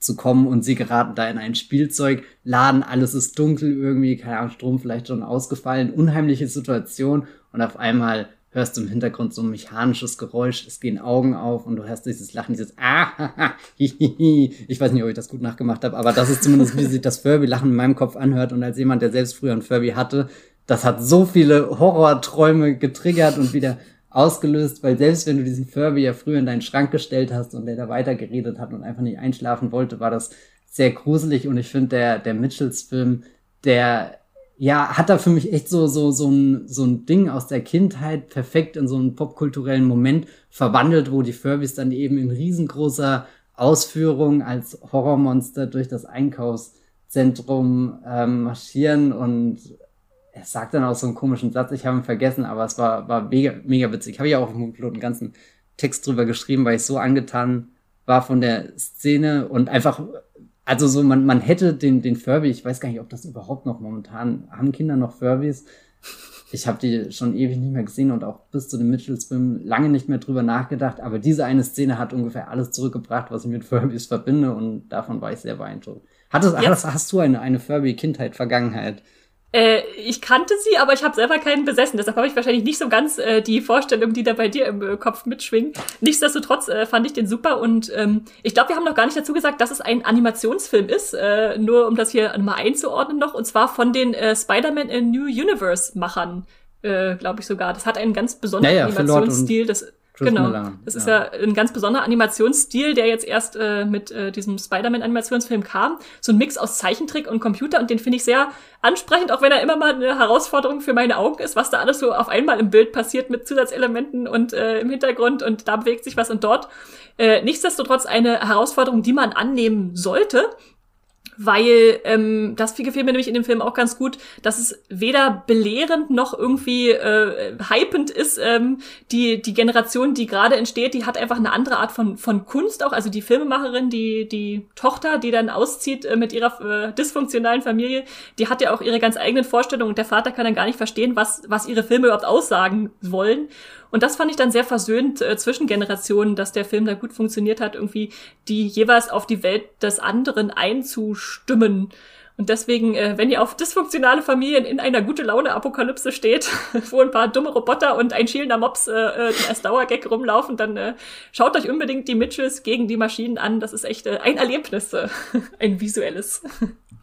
zu kommen und sie geraten da in einen Spielzeugladen, alles ist dunkel irgendwie, keine Ahnung, Strom vielleicht schon ausgefallen, unheimliche Situation und auf einmal hörst du im Hintergrund so ein mechanisches Geräusch, es gehen Augen auf und du hörst dieses Lachen, dieses Ah, hihihi. Ich weiß nicht, ob ich das gut nachgemacht habe, aber das ist zumindest, wie sich das Furby-Lachen in meinem Kopf anhört und als jemand, der selbst früher ein Furby hatte, das hat so viele Horrorträume getriggert und wieder ausgelöst, weil selbst wenn du diesen Furby ja früher in deinen Schrank gestellt hast und der da weitergeredet hat und einfach nicht einschlafen wollte, war das sehr gruselig und ich finde der, der Mitchells-Film, der ja, hat da für mich echt so, so, so ein, so ein Ding aus der Kindheit perfekt in so einen popkulturellen Moment verwandelt, wo die Furbies dann eben in riesengroßer Ausführung als Horrormonster durch das Einkaufszentrum ähm, marschieren und er sagt dann auch so einen komischen Satz, ich habe ihn vergessen, aber es war, war mega, mega witzig. Habe ich auch auf dem einen ganzen Text drüber geschrieben, weil ich so angetan war von der Szene und einfach, also so, man, man hätte den, den Furby, ich weiß gar nicht, ob das überhaupt noch momentan, haben Kinder noch Furbies? Ich habe die schon ewig nicht mehr gesehen und auch bis zu dem Mitchell-Film lange nicht mehr drüber nachgedacht, aber diese eine Szene hat ungefähr alles zurückgebracht, was ich mit Furbies verbinde und davon war ich sehr beeindruckt. Hattest, hast, hast du eine, eine Furby-Kindheit, Vergangenheit? Äh, ich kannte sie, aber ich habe selber keinen besessen. Deshalb habe ich wahrscheinlich nicht so ganz äh, die Vorstellung, die da bei dir im äh, Kopf mitschwingen. Nichtsdestotrotz äh, fand ich den super und ähm, ich glaube, wir haben noch gar nicht dazu gesagt, dass es ein Animationsfilm ist, äh, nur um das hier mal einzuordnen noch, und zwar von den äh, Spider-Man in New Universe-Machern, äh, glaube ich sogar. Das hat einen ganz besonderen ja, ja, Animationsstil. Das Chris genau. Miller. Das ist ja. ja ein ganz besonderer Animationsstil, der jetzt erst äh, mit äh, diesem Spider-Man-Animationsfilm kam. So ein Mix aus Zeichentrick und Computer und den finde ich sehr ansprechend, auch wenn er immer mal eine Herausforderung für meine Augen ist, was da alles so auf einmal im Bild passiert mit Zusatzelementen und äh, im Hintergrund und da bewegt sich was und dort. Äh, nichtsdestotrotz eine Herausforderung, die man annehmen sollte, weil ähm, das gefiel mir nämlich in dem Film auch ganz gut, dass es weder belehrend noch irgendwie äh, hypend ist. Ähm, die die Generation, die gerade entsteht, die hat einfach eine andere Art von von Kunst auch. Also die Filmemacherin, die die Tochter, die dann auszieht äh, mit ihrer äh, dysfunktionalen Familie, die hat ja auch ihre ganz eigenen Vorstellungen und der Vater kann dann gar nicht verstehen, was was ihre Filme überhaupt aussagen wollen. Und das fand ich dann sehr versöhnt äh, zwischen Generationen, dass der Film da gut funktioniert hat, irgendwie die jeweils auf die Welt des anderen einzustimmen. Und deswegen, äh, wenn ihr auf dysfunktionale Familien in einer gute Laune Apokalypse steht, *laughs* wo ein paar dumme Roboter und ein schielender Mops äh, äh, als Dauergag rumlaufen, dann äh, schaut euch unbedingt die Mitchells gegen die Maschinen an. Das ist echt äh, ein Erlebnis, äh, *laughs* ein visuelles. *laughs*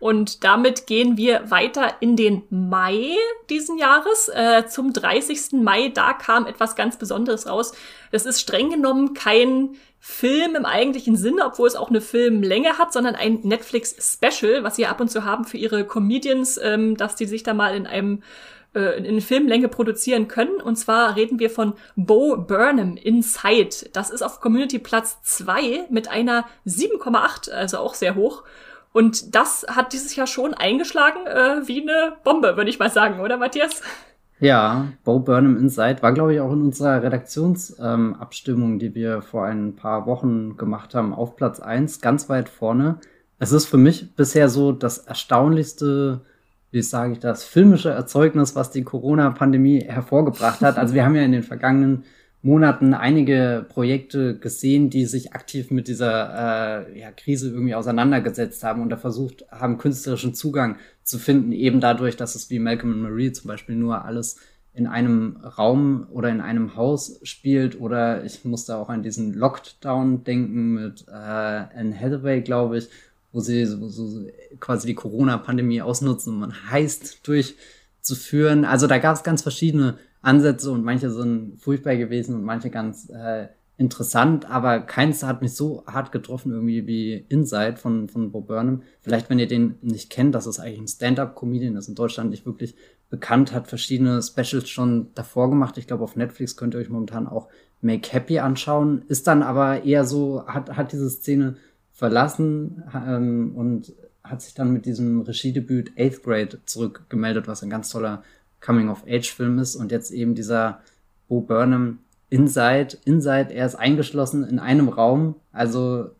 Und damit gehen wir weiter in den Mai diesen Jahres. Äh, zum 30. Mai, da kam etwas ganz Besonderes raus. Das ist streng genommen kein Film im eigentlichen Sinne, obwohl es auch eine Filmlänge hat, sondern ein Netflix-Special, was sie ab und zu haben für ihre Comedians, ähm, dass die sich da mal in einem äh, in Filmlänge produzieren können. Und zwar reden wir von Bo Burnham Inside. Das ist auf Community Platz 2 mit einer 7,8, also auch sehr hoch. Und das hat dieses Jahr schon eingeschlagen äh, wie eine Bombe, würde ich mal sagen, oder Matthias? Ja, Bo Burnham Inside war, glaube ich, auch in unserer Redaktionsabstimmung, ähm, die wir vor ein paar Wochen gemacht haben, auf Platz eins, ganz weit vorne. Es ist für mich bisher so das erstaunlichste, wie sage ich das, filmische Erzeugnis, was die Corona-Pandemie hervorgebracht hat. Also wir haben ja in den vergangenen Monaten einige Projekte gesehen, die sich aktiv mit dieser äh, ja, Krise irgendwie auseinandergesetzt haben und da versucht haben, künstlerischen Zugang zu finden, eben dadurch, dass es wie Malcolm und Marie zum Beispiel nur alles in einem Raum oder in einem Haus spielt. Oder ich musste auch an diesen Lockdown denken mit äh, Anne Hathaway, glaube ich, wo sie so, so quasi die Corona-Pandemie ausnutzen, um ein Heist durchzuführen. Also da gab es ganz verschiedene Ansätze und manche sind furchtbar gewesen und manche ganz äh, interessant, aber keins hat mich so hart getroffen irgendwie wie Inside von, von Bob Burnham. Vielleicht, wenn ihr den nicht kennt, das ist eigentlich ein Stand-Up-Comedian, das in Deutschland nicht wirklich bekannt, hat verschiedene Specials schon davor gemacht. Ich glaube, auf Netflix könnt ihr euch momentan auch Make Happy anschauen. Ist dann aber eher so, hat, hat diese Szene verlassen ähm, und hat sich dann mit diesem Regiedebüt Eighth Grade zurückgemeldet, was ein ganz toller Coming-of-Age-Film ist. Und jetzt eben dieser Bo Burnham Inside, Inside, er ist eingeschlossen in einem Raum, also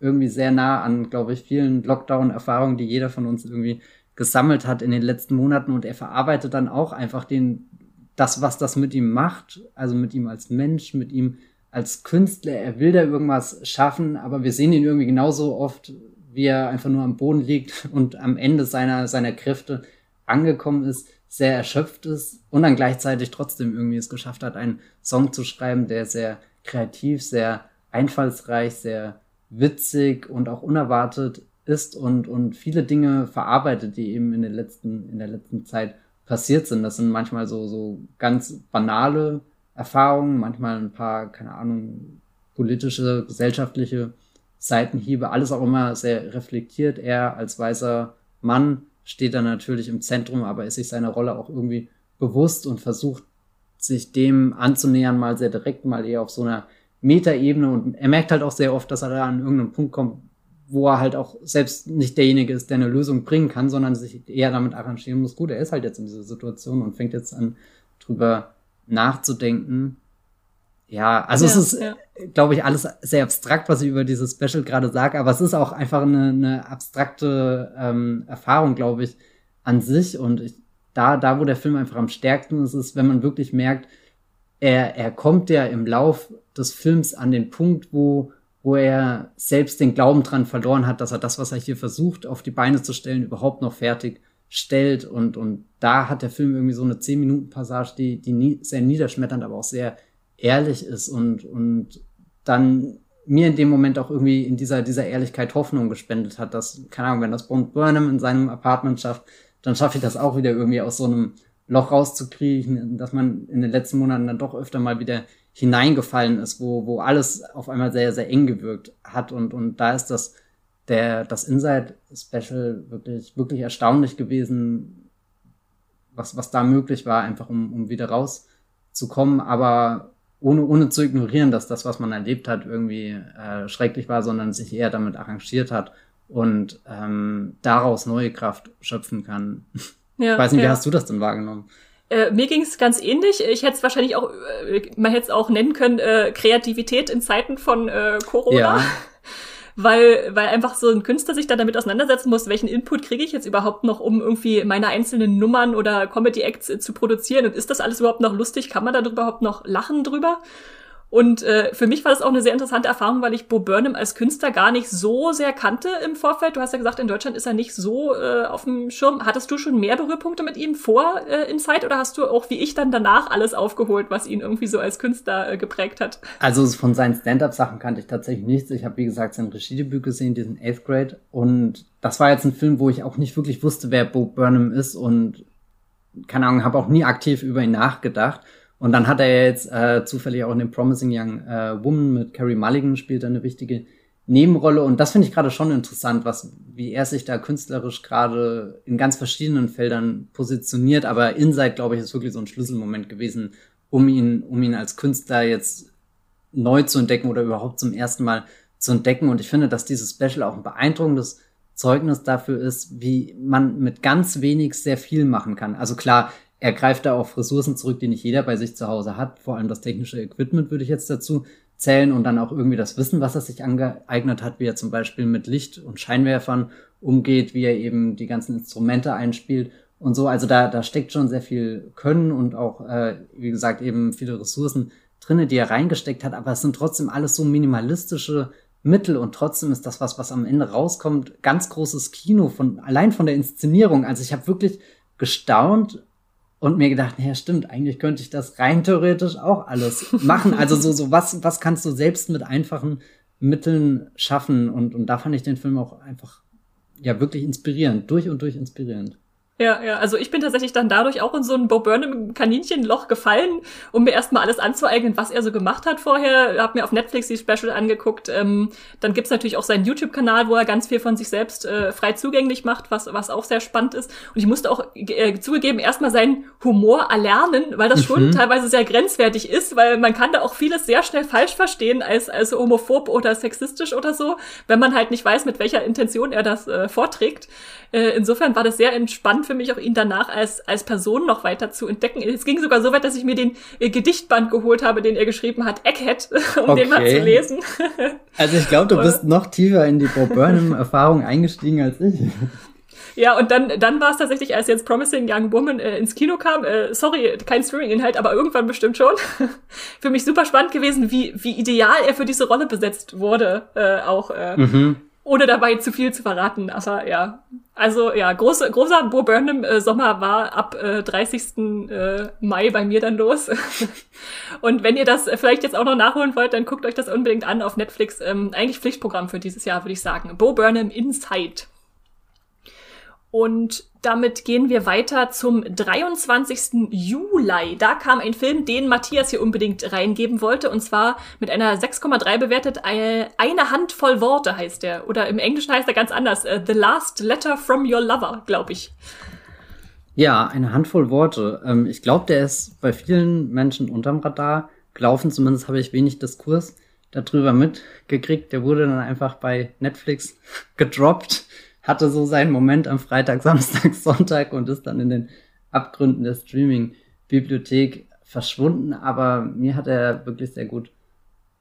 irgendwie sehr nah an, glaube ich, vielen Lockdown-Erfahrungen, die jeder von uns irgendwie gesammelt hat in den letzten Monaten und er verarbeitet dann auch einfach den, das, was das mit ihm macht, also mit ihm als Mensch, mit ihm als Künstler, er will da irgendwas schaffen, aber wir sehen ihn irgendwie genauso oft, wie er einfach nur am Boden liegt und am Ende seiner, seiner Kräfte angekommen ist sehr erschöpft ist und dann gleichzeitig trotzdem irgendwie es geschafft hat, einen Song zu schreiben, der sehr kreativ, sehr einfallsreich, sehr witzig und auch unerwartet ist und, und viele Dinge verarbeitet, die eben in, den letzten, in der letzten Zeit passiert sind. Das sind manchmal so, so ganz banale Erfahrungen, manchmal ein paar, keine Ahnung, politische, gesellschaftliche Seitenhiebe, alles auch immer sehr reflektiert. Er als weißer Mann steht er natürlich im Zentrum, aber ist sich seiner Rolle auch irgendwie bewusst und versucht, sich dem anzunähern, mal sehr direkt, mal eher auf so einer Metaebene. Und er merkt halt auch sehr oft, dass er da an irgendeinen Punkt kommt, wo er halt auch selbst nicht derjenige ist, der eine Lösung bringen kann, sondern sich eher damit arrangieren muss. Gut, er ist halt jetzt in dieser Situation und fängt jetzt an, drüber nachzudenken, ja, also ja, es ist, ja. glaube ich, alles sehr abstrakt, was ich über dieses Special gerade sage, aber es ist auch einfach eine, eine abstrakte ähm, Erfahrung, glaube ich, an sich. Und ich, da, da, wo der Film einfach am stärksten ist, ist, wenn man wirklich merkt, er, er kommt ja im Lauf des Films an den Punkt, wo, wo er selbst den Glauben dran verloren hat, dass er das, was er hier versucht, auf die Beine zu stellen, überhaupt noch fertig stellt. Und, und da hat der Film irgendwie so eine 10-Minuten-Passage, die, die nie, sehr niederschmetternd, aber auch sehr ehrlich ist und, und dann mir in dem Moment auch irgendwie in dieser, dieser Ehrlichkeit Hoffnung gespendet hat, dass, keine Ahnung, wenn das Bond Burnham in seinem Apartment schafft, dann schaffe ich das auch wieder irgendwie aus so einem Loch rauszukriegen, dass man in den letzten Monaten dann doch öfter mal wieder hineingefallen ist, wo, wo alles auf einmal sehr, sehr eng gewirkt hat. Und, und da ist das, der, das Inside Special wirklich, wirklich erstaunlich gewesen, was, was da möglich war, einfach um, um wieder rauszukommen, aber ohne, ohne zu ignorieren, dass das, was man erlebt hat, irgendwie äh, schrecklich war, sondern sich eher damit arrangiert hat und ähm, daraus neue Kraft schöpfen kann. Ja, ich weiß nicht, ja. wie hast du das denn wahrgenommen? Äh, mir ging es ganz ähnlich. Ich hätte es wahrscheinlich auch, äh, man hätte es auch nennen können, äh, Kreativität in Zeiten von äh, Corona. Ja. *laughs* weil, weil einfach so ein Künstler sich dann damit auseinandersetzen muss, welchen Input kriege ich jetzt überhaupt noch, um irgendwie meine einzelnen Nummern oder Comedy-Acts äh, zu produzieren und ist das alles überhaupt noch lustig? Kann man da überhaupt noch lachen drüber? Und äh, für mich war das auch eine sehr interessante Erfahrung, weil ich Bo Burnham als Künstler gar nicht so sehr kannte im Vorfeld. Du hast ja gesagt, in Deutschland ist er nicht so äh, auf dem Schirm. Hattest du schon mehr Berührpunkte mit ihm vor äh, in Zeit oder hast du auch wie ich dann danach alles aufgeholt, was ihn irgendwie so als Künstler äh, geprägt hat? Also von seinen Stand-up-Sachen kannte ich tatsächlich nichts. Ich habe wie gesagt sein Regiedebüt gesehen, diesen Eighth Grade. Und das war jetzt ein Film, wo ich auch nicht wirklich wusste, wer Bo Burnham ist und keine Ahnung, habe auch nie aktiv über ihn nachgedacht. Und dann hat er jetzt äh, zufällig auch in dem Promising Young äh, Woman mit Carrie Mulligan spielt eine wichtige Nebenrolle. Und das finde ich gerade schon interessant, was, wie er sich da künstlerisch gerade in ganz verschiedenen Feldern positioniert. Aber Inside, glaube ich, ist wirklich so ein Schlüsselmoment gewesen, um ihn, um ihn als Künstler jetzt neu zu entdecken oder überhaupt zum ersten Mal zu entdecken. Und ich finde, dass dieses Special auch ein beeindruckendes Zeugnis dafür ist, wie man mit ganz wenig sehr viel machen kann. Also klar, er greift da auf Ressourcen zurück, die nicht jeder bei sich zu Hause hat. Vor allem das technische Equipment würde ich jetzt dazu zählen und dann auch irgendwie das Wissen, was er sich angeeignet hat, wie er zum Beispiel mit Licht und Scheinwerfern umgeht, wie er eben die ganzen Instrumente einspielt und so. Also da, da steckt schon sehr viel Können und auch, äh, wie gesagt, eben viele Ressourcen drinne, die er reingesteckt hat. Aber es sind trotzdem alles so minimalistische Mittel und trotzdem ist das was, was am Ende rauskommt, ganz großes Kino von allein von der Inszenierung. Also ich habe wirklich gestaunt, und mir gedacht, naja, stimmt, eigentlich könnte ich das rein theoretisch auch alles machen. Also so, so was, was kannst du selbst mit einfachen Mitteln schaffen? Und, und da fand ich den Film auch einfach, ja, wirklich inspirierend, durch und durch inspirierend. Ja, ja, also ich bin tatsächlich dann dadurch auch in so ein Bo Burnham Kaninchenloch gefallen, um mir erstmal alles anzueignen, was er so gemacht hat vorher. Hab mir auf Netflix die Special angeguckt. Ähm, dann gibt's natürlich auch seinen YouTube-Kanal, wo er ganz viel von sich selbst äh, frei zugänglich macht, was, was auch sehr spannend ist. Und ich musste auch äh, zugegeben erstmal seinen Humor erlernen, weil das schon mhm. teilweise sehr grenzwertig ist, weil man kann da auch vieles sehr schnell falsch verstehen als, als homophob oder sexistisch oder so, wenn man halt nicht weiß, mit welcher Intention er das äh, vorträgt. Äh, insofern war das sehr entspannt für mich, auch ihn danach als, als Person noch weiter zu entdecken. Es ging sogar so weit, dass ich mir den äh, Gedichtband geholt habe, den er geschrieben hat, Egghead, *laughs* um okay. den mal zu lesen. *laughs* also ich glaube, du bist noch tiefer in die Bob Burnham-Erfahrung eingestiegen als ich. Ja, und dann, dann war es tatsächlich, als jetzt Promising Young Woman äh, ins Kino kam, äh, sorry, kein Streaming-Inhalt, aber irgendwann bestimmt schon, *laughs* für mich super spannend gewesen, wie, wie ideal er für diese Rolle besetzt wurde, äh, auch. Äh, mhm ohne dabei zu viel zu verraten. Aber ja, also ja, große, großer Bo Burnham äh, Sommer war ab äh, 30. Äh, Mai bei mir dann los. *laughs* und wenn ihr das vielleicht jetzt auch noch nachholen wollt, dann guckt euch das unbedingt an auf Netflix. Ähm, eigentlich Pflichtprogramm für dieses Jahr, würde ich sagen. Bo Burnham Inside. Und damit gehen wir weiter zum 23. Juli. Da kam ein Film, den Matthias hier unbedingt reingeben wollte, und zwar mit einer 6,3 bewertet. Eine Handvoll Worte heißt er. Oder im Englischen heißt er ganz anders. Äh, The Last Letter from Your Lover, glaube ich. Ja, eine Handvoll Worte. Ähm, ich glaube, der ist bei vielen Menschen unterm Radar gelaufen. Zumindest habe ich wenig Diskurs darüber mitgekriegt. Der wurde dann einfach bei Netflix gedroppt hatte so seinen Moment am Freitag, *laughs* Samstag, Sonntag und ist dann in den Abgründen der Streaming-Bibliothek verschwunden. Aber mir hat er wirklich sehr gut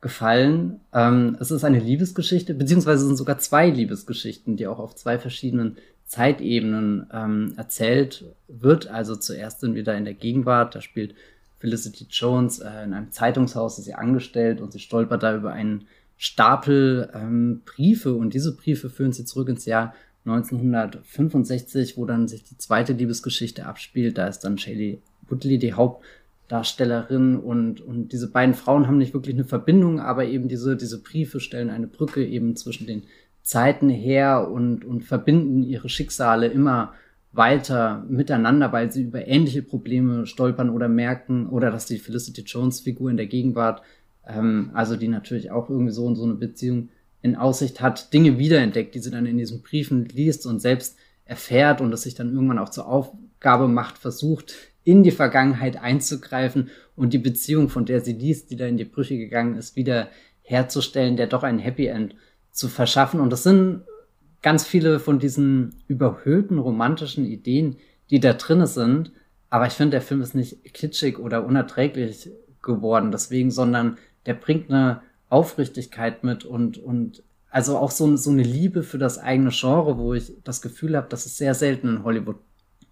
gefallen. Ähm, es ist eine Liebesgeschichte, beziehungsweise sind sogar zwei Liebesgeschichten, die auch auf zwei verschiedenen Zeitebenen ähm, erzählt wird. Also zuerst sind wir da in der Gegenwart, da spielt Felicity Jones äh, in einem Zeitungshaus, ist sie angestellt und sie stolpert da über einen Stapel ähm, Briefe und diese Briefe führen sie zurück ins Jahr 1965, wo dann sich die zweite Liebesgeschichte abspielt. Da ist dann Shaylee Woodley die Hauptdarstellerin und, und diese beiden Frauen haben nicht wirklich eine Verbindung, aber eben diese, diese Briefe stellen eine Brücke eben zwischen den Zeiten her und, und verbinden ihre Schicksale immer weiter miteinander, weil sie über ähnliche Probleme stolpern oder merken oder dass die Felicity Jones Figur in der Gegenwart, ähm, also die natürlich auch irgendwie so und so eine Beziehung in Aussicht hat, Dinge wiederentdeckt, die sie dann in diesen Briefen liest und selbst erfährt und es sich dann irgendwann auch zur Aufgabe macht, versucht, in die Vergangenheit einzugreifen und die Beziehung, von der sie liest, die da in die Brüche gegangen ist, wieder herzustellen, der doch ein Happy End zu verschaffen. Und das sind ganz viele von diesen überhöhten romantischen Ideen, die da drinne sind. Aber ich finde, der Film ist nicht kitschig oder unerträglich geworden deswegen, sondern der bringt eine Aufrichtigkeit mit und, und also auch so, so eine Liebe für das eigene Genre, wo ich das Gefühl habe, das ist sehr selten in Hollywood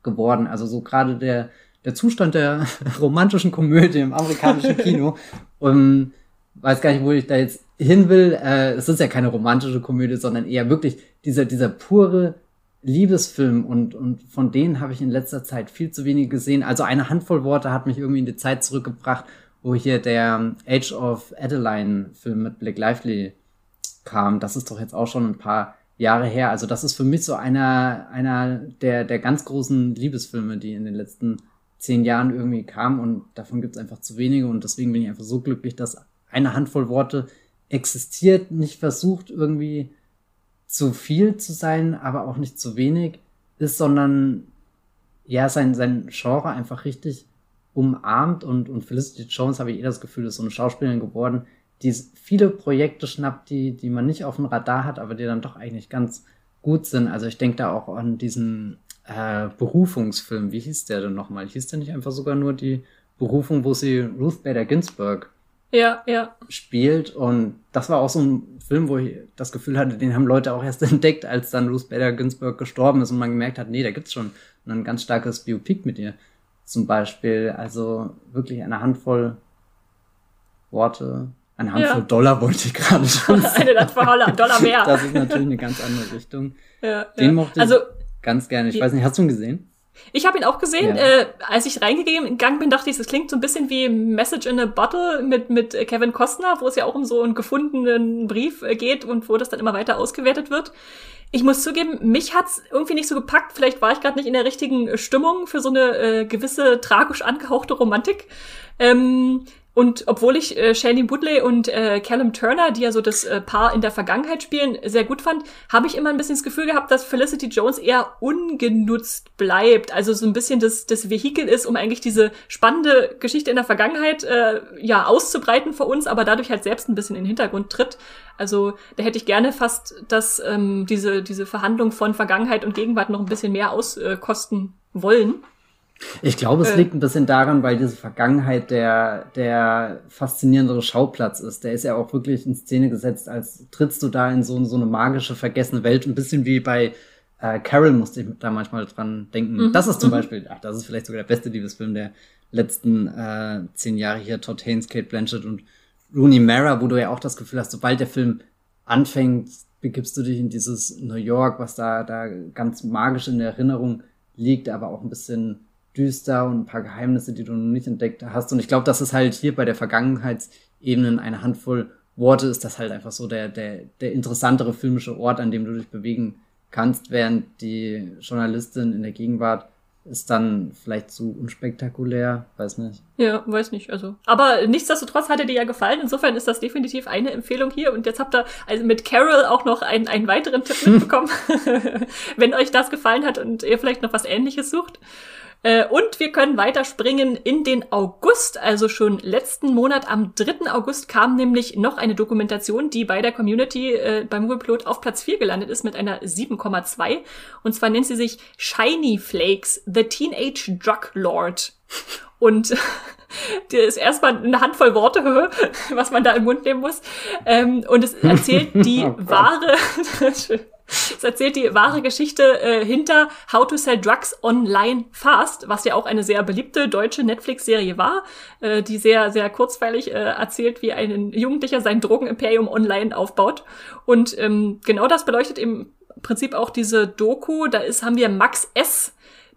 geworden. Also so gerade der, der Zustand der *laughs* romantischen Komödie im amerikanischen *laughs* Kino. um, weiß gar nicht, wo ich da jetzt hin will. Äh, es ist ja keine romantische Komödie, sondern eher wirklich dieser, dieser pure Liebesfilm und, und von denen habe ich in letzter Zeit viel zu wenig gesehen. Also eine Handvoll Worte hat mich irgendwie in die Zeit zurückgebracht, wo hier der Age of Adeline Film mit Blake Lively kam. Das ist doch jetzt auch schon ein paar Jahre her. Also das ist für mich so einer, einer der, der ganz großen Liebesfilme, die in den letzten zehn Jahren irgendwie kamen und davon gibt es einfach zu wenige und deswegen bin ich einfach so glücklich, dass eine Handvoll Worte existiert, nicht versucht irgendwie zu viel zu sein, aber auch nicht zu wenig ist, sondern ja, sein, sein Genre einfach richtig umarmt und, und Felicity Jones habe ich eh das Gefühl, ist so eine Schauspielerin geworden, die viele Projekte schnappt, die, die man nicht auf dem Radar hat, aber die dann doch eigentlich ganz gut sind. Also ich denke da auch an diesen äh, Berufungsfilm. Wie hieß der denn nochmal? Hieß der nicht einfach sogar nur die Berufung, wo sie Ruth Bader Ginsburg ja, ja. spielt? Und das war auch so ein Film, wo ich das Gefühl hatte, den haben Leute auch erst *laughs* entdeckt, als dann Ruth Bader Ginsburg gestorben ist und man gemerkt hat, nee, da gibt's schon ein ganz starkes Biopic mit ihr zum Beispiel. Also wirklich eine Handvoll Worte, eine Handvoll ja. Dollar wollte ich gerade *laughs* schon sagen. eine Handvoll Dollar mehr. Das ist natürlich eine ganz andere Richtung. Ja, Den ja. mochte ich also, ganz gerne. Ich weiß nicht, hast du ihn gesehen? Ich habe ihn auch gesehen. Ja. Äh, als ich reingegangen bin, dachte ich, das klingt so ein bisschen wie Message in a Bottle mit, mit Kevin Costner, wo es ja auch um so einen gefundenen Brief äh, geht und wo das dann immer weiter ausgewertet wird. Ich muss zugeben, mich hat's irgendwie nicht so gepackt. Vielleicht war ich gerade nicht in der richtigen Stimmung für so eine äh, gewisse tragisch angehauchte Romantik. Ähm, und obwohl ich äh, Shailene Woodley und äh, Callum Turner, die ja so das äh, Paar in der Vergangenheit spielen, sehr gut fand, habe ich immer ein bisschen das Gefühl gehabt, dass Felicity Jones eher ungenutzt bleibt. Also so ein bisschen das, das Vehikel ist, um eigentlich diese spannende Geschichte in der Vergangenheit äh, ja auszubreiten für uns, aber dadurch halt selbst ein bisschen in den Hintergrund tritt. Also da hätte ich gerne fast, dass ähm, diese, diese Verhandlung von Vergangenheit und Gegenwart noch ein bisschen mehr auskosten äh, wollen. Ich glaube, es äh, liegt ein bisschen daran, weil diese Vergangenheit der, der faszinierendere Schauplatz ist. Der ist ja auch wirklich in Szene gesetzt, als trittst du da in so, so eine magische, vergessene Welt. Ein bisschen wie bei äh, Carol musste ich da manchmal dran denken. Mhm. Das ist zum mhm. Beispiel, ach, das ist vielleicht sogar der beste Liebesfilm der letzten äh, zehn Jahre hier. Todd Haynes, Kate Blanchett und Rooney Mara, wo du ja auch das Gefühl hast, sobald der Film anfängt, begibst du dich in dieses New York, was da, da ganz magisch in der Erinnerung liegt, aber auch ein bisschen düster und ein paar Geheimnisse, die du noch nicht entdeckt hast. Und ich glaube, dass es halt hier bei der Vergangenheitsebene eine Handvoll Worte ist, das halt einfach so der, der, der interessantere filmische Ort, an dem du dich bewegen kannst, während die Journalistin in der Gegenwart ist dann vielleicht zu unspektakulär, weiß nicht. Ja, weiß nicht, also. Aber nichtsdestotrotz hat er dir ja gefallen, insofern ist das definitiv eine Empfehlung hier und jetzt habt ihr also mit Carol auch noch einen, einen weiteren Tipp *laughs* mitbekommen, *laughs* wenn euch das gefallen hat und ihr vielleicht noch was ähnliches sucht. Äh, und wir können weiterspringen in den August, also schon letzten Monat am 3. August kam nämlich noch eine Dokumentation, die bei der Community äh, beim Moviepilot auf Platz 4 gelandet ist mit einer 7,2. Und zwar nennt sie sich Shiny Flakes, The Teenage Drug Lord. Und *laughs* der ist erstmal eine Handvoll Worte, *laughs* was man da im Mund nehmen muss. Ähm, und es erzählt *laughs* die oh wahre, es erzählt die wahre Geschichte äh, hinter How to Sell Drugs Online Fast, was ja auch eine sehr beliebte deutsche Netflix-Serie war, äh, die sehr, sehr kurzweilig äh, erzählt, wie ein Jugendlicher sein Drogenimperium online aufbaut. Und ähm, genau das beleuchtet im Prinzip auch diese Doku. Da ist, haben wir Max S.,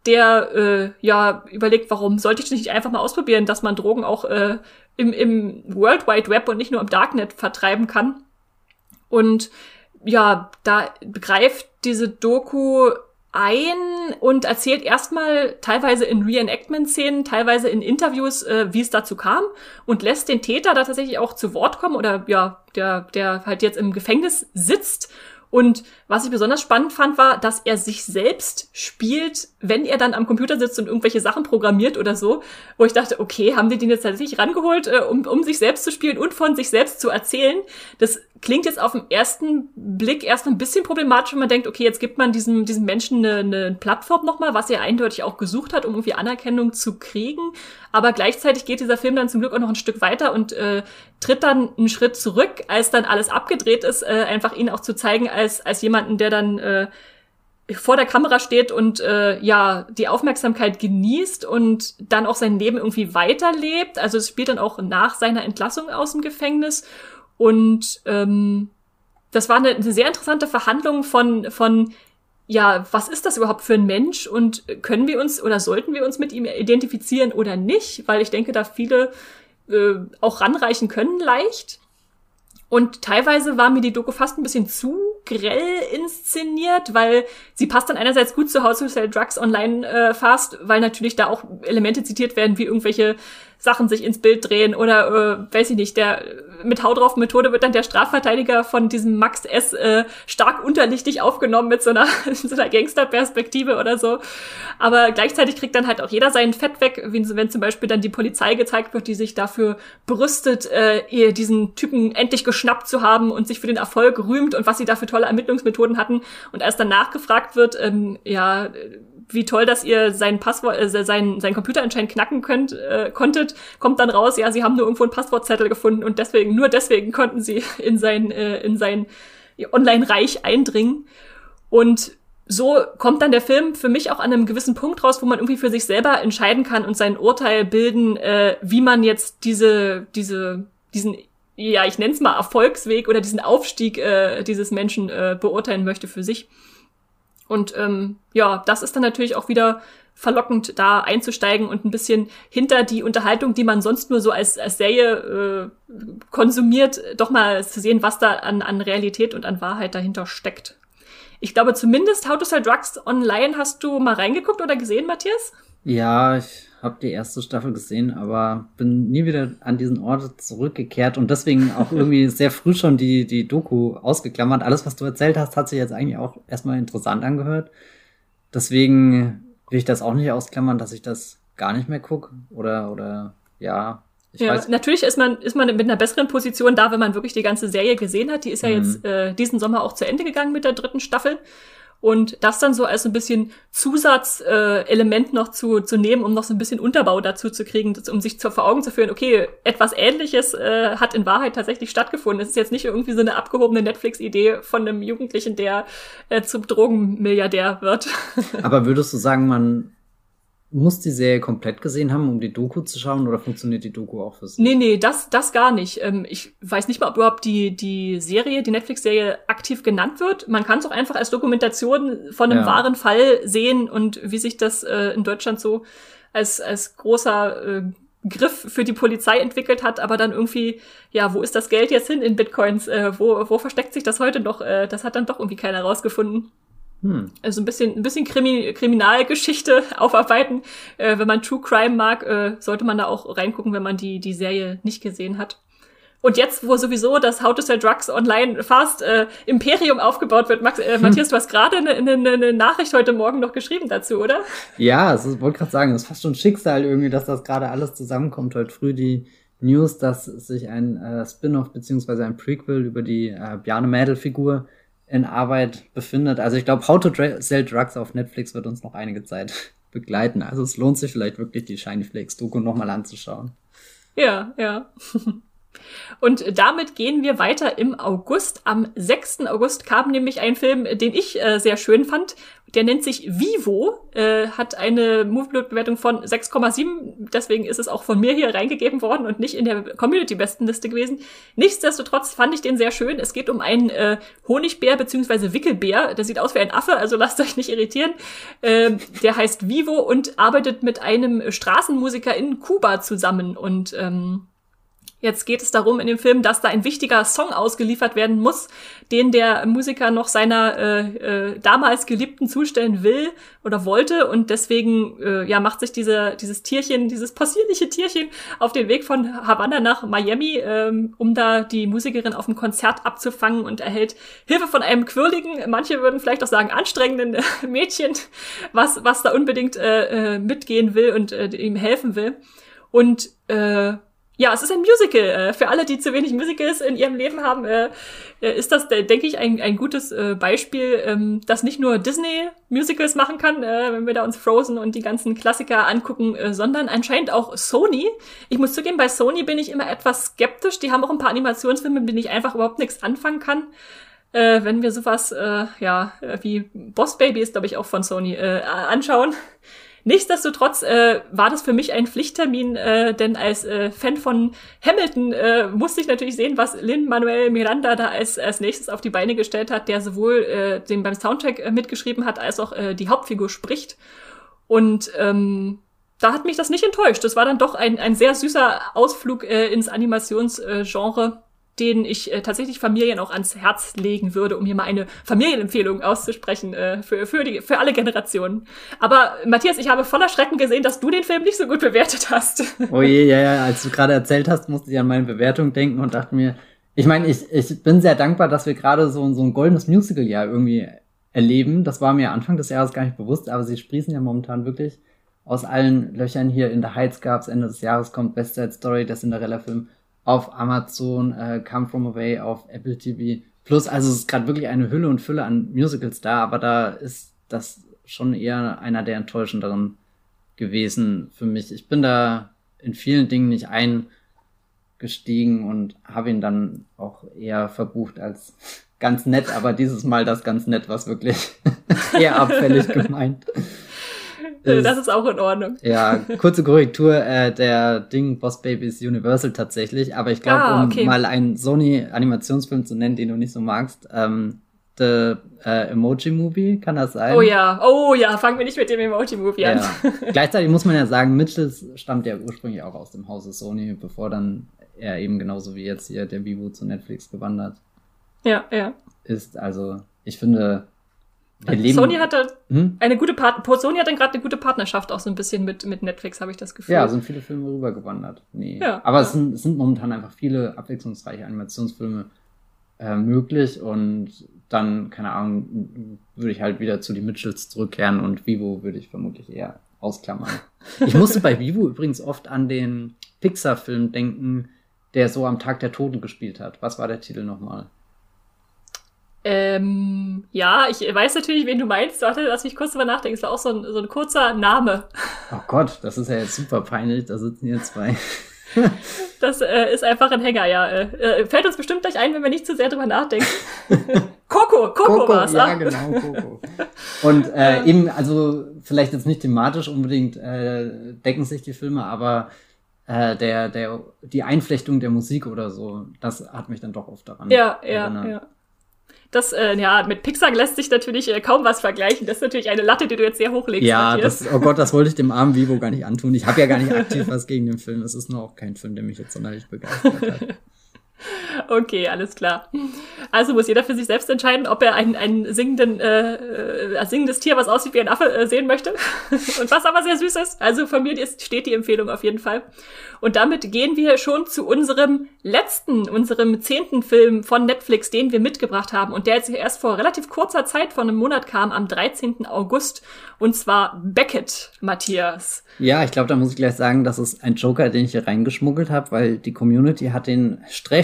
der äh, ja überlegt, warum sollte ich nicht einfach mal ausprobieren, dass man Drogen auch äh, im, im World Wide Web und nicht nur im Darknet vertreiben kann. Und ja, da greift diese Doku ein und erzählt erstmal teilweise in Reenactment-Szenen, teilweise in Interviews, äh, wie es dazu kam und lässt den Täter da tatsächlich auch zu Wort kommen oder ja, der, der halt jetzt im Gefängnis sitzt und was ich besonders spannend fand, war, dass er sich selbst spielt, wenn er dann am Computer sitzt und irgendwelche Sachen programmiert oder so, wo ich dachte, okay, haben die den jetzt tatsächlich rangeholt, äh, um, um sich selbst zu spielen und von sich selbst zu erzählen. Das klingt jetzt auf den ersten Blick erst ein bisschen problematisch, wenn man denkt, okay, jetzt gibt man diesem, diesem Menschen eine, eine Plattform nochmal, was er eindeutig auch gesucht hat, um irgendwie Anerkennung zu kriegen. Aber gleichzeitig geht dieser Film dann zum Glück auch noch ein Stück weiter und äh, tritt dann einen Schritt zurück, als dann alles abgedreht ist, äh, einfach ihn auch zu zeigen als, als jemanden, der dann äh, vor der Kamera steht und äh, ja die Aufmerksamkeit genießt und dann auch sein Leben irgendwie weiterlebt. Also es spielt dann auch nach seiner Entlassung aus dem Gefängnis und ähm, das war eine, eine sehr interessante Verhandlung von von ja, was ist das überhaupt für ein Mensch und können wir uns oder sollten wir uns mit ihm identifizieren oder nicht? Weil ich denke, da viele äh, auch ranreichen können leicht. Und teilweise war mir die Doku fast ein bisschen zu grell inszeniert, weil sie passt dann einerseits gut zu How to Sell Drugs Online äh, Fast, weil natürlich da auch Elemente zitiert werden, wie irgendwelche Sachen sich ins Bild drehen oder äh, weiß ich nicht, der mit Hau drauf Methode wird dann der Strafverteidiger von diesem Max S äh, stark unterlichtig aufgenommen mit so einer, *laughs* so einer Gangsterperspektive oder so. Aber gleichzeitig kriegt dann halt auch jeder seinen Fett weg, wenn zum Beispiel dann die Polizei gezeigt wird, die sich dafür brüstet, äh, diesen Typen endlich geschnappt zu haben und sich für den Erfolg rühmt und was sie da für tolle Ermittlungsmethoden hatten. Und als dann nachgefragt wird, ähm, ja, wie toll, dass ihr sein Passwort, äh, sein, sein Computer anscheinend knacken könnt, äh, konntet, kommt dann raus, ja, sie haben nur irgendwo einen Passwortzettel gefunden und deswegen, nur deswegen konnten sie *laughs* in sein, äh, in sein Online-Reich eindringen. Und so kommt dann der Film für mich auch an einem gewissen Punkt raus, wo man irgendwie für sich selber entscheiden kann und sein Urteil bilden, äh, wie man jetzt diese, diese, diesen, ja, ich nenne es mal Erfolgsweg oder diesen Aufstieg äh, dieses Menschen äh, beurteilen möchte für sich. Und ähm, ja, das ist dann natürlich auch wieder verlockend, da einzusteigen und ein bisschen hinter die Unterhaltung, die man sonst nur so als, als Serie äh, konsumiert, doch mal zu sehen, was da an, an Realität und an Wahrheit dahinter steckt. Ich glaube zumindest How to Sell Drugs Online hast du mal reingeguckt oder gesehen, Matthias? Ja, ich habe die erste Staffel gesehen, aber bin nie wieder an diesen Ort zurückgekehrt und deswegen auch *laughs* irgendwie sehr früh schon die, die Doku ausgeklammert. Alles, was du erzählt hast, hat sich jetzt eigentlich auch erstmal interessant angehört. Deswegen will ich das auch nicht ausklammern, dass ich das gar nicht mehr gucke oder, oder ja. Ich ja, weiß. natürlich ist man, ist man mit einer besseren Position da, wenn man wirklich die ganze Serie gesehen hat. Die ist ja mhm. jetzt äh, diesen Sommer auch zu Ende gegangen mit der dritten Staffel. Und das dann so als ein bisschen Zusatzelement äh, noch zu, zu nehmen, um noch so ein bisschen Unterbau dazu zu kriegen, um sich zur vor Augen zu führen, okay, etwas ähnliches äh, hat in Wahrheit tatsächlich stattgefunden. Es ist jetzt nicht irgendwie so eine abgehobene Netflix-Idee von einem Jugendlichen, der äh, zum Drogenmilliardär wird. *laughs* Aber würdest du sagen, man muss die Serie komplett gesehen haben, um die Doku zu schauen, oder funktioniert die Doku auch für sich? Nee, nee, das, das gar nicht. Ähm, ich weiß nicht mal, ob überhaupt die, die Serie, die Netflix-Serie aktiv genannt wird. Man kann es auch einfach als Dokumentation von einem ja. wahren Fall sehen und wie sich das äh, in Deutschland so als, als großer äh, Griff für die Polizei entwickelt hat, aber dann irgendwie, ja, wo ist das Geld jetzt hin in Bitcoins? Äh, wo, wo versteckt sich das heute noch? Äh, das hat dann doch irgendwie keiner rausgefunden. Hm. Also ein bisschen, ein bisschen Krimi Kriminalgeschichte *laughs* aufarbeiten. Äh, wenn man True Crime mag, äh, sollte man da auch reingucken, wenn man die, die Serie nicht gesehen hat. Und jetzt, wo sowieso das How to Sell Drugs Online Fast äh, Imperium aufgebaut wird, Max, äh. *laughs* Matthias, du hast gerade eine, eine, eine Nachricht heute Morgen noch geschrieben dazu, oder? Ja, ich wollte gerade sagen, das ist fast schon Schicksal irgendwie, dass das gerade alles zusammenkommt. Heute früh die News, dass sich ein äh, Spin-off beziehungsweise ein Prequel über die äh, Bjarne Mädel-Figur in Arbeit befindet. Also ich glaube, How to Sell Drugs auf Netflix wird uns noch einige Zeit *laughs* begleiten. Also es lohnt sich vielleicht wirklich, die Shiny Flakes Doku nochmal anzuschauen. Ja, ja. *laughs* Und damit gehen wir weiter im August. Am 6. August kam nämlich ein Film, den ich äh, sehr schön fand. Der nennt sich Vivo, äh, hat eine Movieblog-Bewertung von 6,7. Deswegen ist es auch von mir hier reingegeben worden und nicht in der Community-Bestenliste gewesen. Nichtsdestotrotz fand ich den sehr schön. Es geht um einen äh, Honigbär bzw. Wickelbär. Der sieht aus wie ein Affe, also *laughs* lasst euch nicht irritieren. Äh, der heißt Vivo und arbeitet mit einem Straßenmusiker in Kuba zusammen. Und ähm, Jetzt geht es darum in dem Film, dass da ein wichtiger Song ausgeliefert werden muss, den der Musiker noch seiner äh, äh, damals Geliebten zustellen will oder wollte. Und deswegen äh, ja macht sich diese, dieses Tierchen, dieses possierliche Tierchen auf den Weg von Havanna nach Miami, ähm, um da die Musikerin auf dem Konzert abzufangen und erhält Hilfe von einem quirligen, manche würden vielleicht auch sagen anstrengenden *laughs* Mädchen, was was da unbedingt äh, äh, mitgehen will und äh, ihm helfen will. Und äh, ja, es ist ein Musical. Äh, für alle, die zu wenig Musicals in ihrem Leben haben, äh, äh, ist das, denke ich, ein, ein gutes Beispiel, ähm, das nicht nur Disney Musicals machen kann, wenn wir da uns Frozen und die ganzen Klassiker angucken, sondern anscheinend auch Sony. Ich muss zugeben, bei Sony bin ich immer etwas skeptisch. Die haben auch ein paar Animationsfilme, mit denen ich einfach überhaupt nichts anfangen kann. wenn wir sowas, ja, wie Boss Baby ist, glaube ich, auch von Sony, anschauen. Nichtsdestotrotz äh, war das für mich ein Pflichttermin, äh, denn als äh, Fan von Hamilton äh, musste ich natürlich sehen, was Lin-Manuel Miranda da als, als nächstes auf die Beine gestellt hat, der sowohl äh, den beim Soundtrack äh, mitgeschrieben hat, als auch äh, die Hauptfigur spricht. Und ähm, da hat mich das nicht enttäuscht. Das war dann doch ein, ein sehr süßer Ausflug äh, ins Animationsgenre den ich äh, tatsächlich Familien auch ans Herz legen würde, um hier mal eine Familienempfehlung auszusprechen äh, für, für, die, für alle Generationen. Aber Matthias, ich habe voller Schrecken gesehen, dass du den Film nicht so gut bewertet hast. Oh je, ja, ja, als du gerade erzählt hast, musste ich an meine Bewertung denken und dachte mir, ich meine, ich, ich bin sehr dankbar, dass wir gerade so, so ein goldenes Musical-Jahr irgendwie erleben. Das war mir Anfang des Jahres gar nicht bewusst, aber sie sprießen ja momentan wirklich aus allen Löchern hier. In der Heights gab's Ende des Jahres kommt Best Side Story, der Cinderella-Film auf Amazon, äh, Come From Away auf Apple TV Plus. Also es ist gerade wirklich eine Hülle und Fülle an Musicals da, aber da ist das schon eher einer der enttäuschenderen gewesen für mich. Ich bin da in vielen Dingen nicht eingestiegen und habe ihn dann auch eher verbucht als *laughs* ganz nett, aber dieses Mal das ganz nett, was wirklich *laughs* eher abfällig gemeint. Ist, das ist auch in Ordnung. Ja, kurze Korrektur, äh, der Ding Boss Baby ist Universal tatsächlich, aber ich glaube, ah, okay. um mal einen Sony-Animationsfilm zu nennen, den du nicht so magst, ähm, The äh, Emoji Movie, kann das sein? Oh ja, oh ja, fangen wir nicht mit dem Emoji Movie an. Ja. *laughs* Gleichzeitig muss man ja sagen, Mitchells stammt ja ursprünglich auch aus dem Hause Sony, bevor dann er eben genauso wie jetzt hier der Vivo zu Netflix gewandert ja, ja. ist. Also ich finde, Sony hat da hm? eine gute Part Sony hat dann gerade eine gute Partnerschaft auch so ein bisschen mit, mit Netflix, habe ich das Gefühl. Ja, sind viele Filme rübergewandert. Nee. Ja, Aber ja. Es, sind, es sind momentan einfach viele abwechslungsreiche Animationsfilme äh, möglich und dann, keine Ahnung, würde ich halt wieder zu die Mitchells zurückkehren und Vivo würde ich vermutlich eher ausklammern. *laughs* ich musste bei Vivo übrigens oft an den Pixar-Film denken, der so am Tag der Toten gespielt hat. Was war der Titel nochmal? Ähm, ja, ich weiß natürlich, wen du meinst. Warte, lass mich kurz drüber nachdenken. Es war auch so ein, so ein kurzer Name. Oh Gott, das ist ja jetzt super peinlich. Da sitzen hier zwei. *laughs* das äh, ist einfach ein Hänger, ja. Äh, äh, fällt uns bestimmt gleich ein, wenn wir nicht zu sehr drüber nachdenken. *laughs* Coco, Coco, Coco war's. Ja, ah. genau, Coco. Und äh, eben, also vielleicht jetzt nicht thematisch unbedingt äh, decken sich die Filme, aber äh, der, der, die Einflechtung der Musik oder so, das hat mich dann doch oft daran ja, erinnert. Ja, ja. Das, äh, ja, mit Pixar lässt sich natürlich äh, kaum was vergleichen. Das ist natürlich eine Latte, die du jetzt sehr hochlegst. Ja, das, oh Gott, das wollte ich dem armen Vivo gar nicht antun. Ich habe ja gar nicht *laughs* aktiv was gegen den Film. Es ist nur auch kein Film, der mich jetzt sonderlich begeistert hat. *laughs* *laughs* Okay, alles klar. Also muss jeder für sich selbst entscheiden, ob er ein, ein, singenden, äh, ein singendes Tier, was aussieht wie ein Affe, äh, sehen möchte. *laughs* Und was aber sehr süß ist. Also von mir ist, steht die Empfehlung auf jeden Fall. Und damit gehen wir schon zu unserem letzten, unserem zehnten Film von Netflix, den wir mitgebracht haben und der jetzt erst vor relativ kurzer Zeit, vor einem Monat kam, am 13. August. Und zwar Beckett, Matthias. Ja, ich glaube, da muss ich gleich sagen, das ist ein Joker, den ich hier reingeschmuggelt habe, weil die Community hat den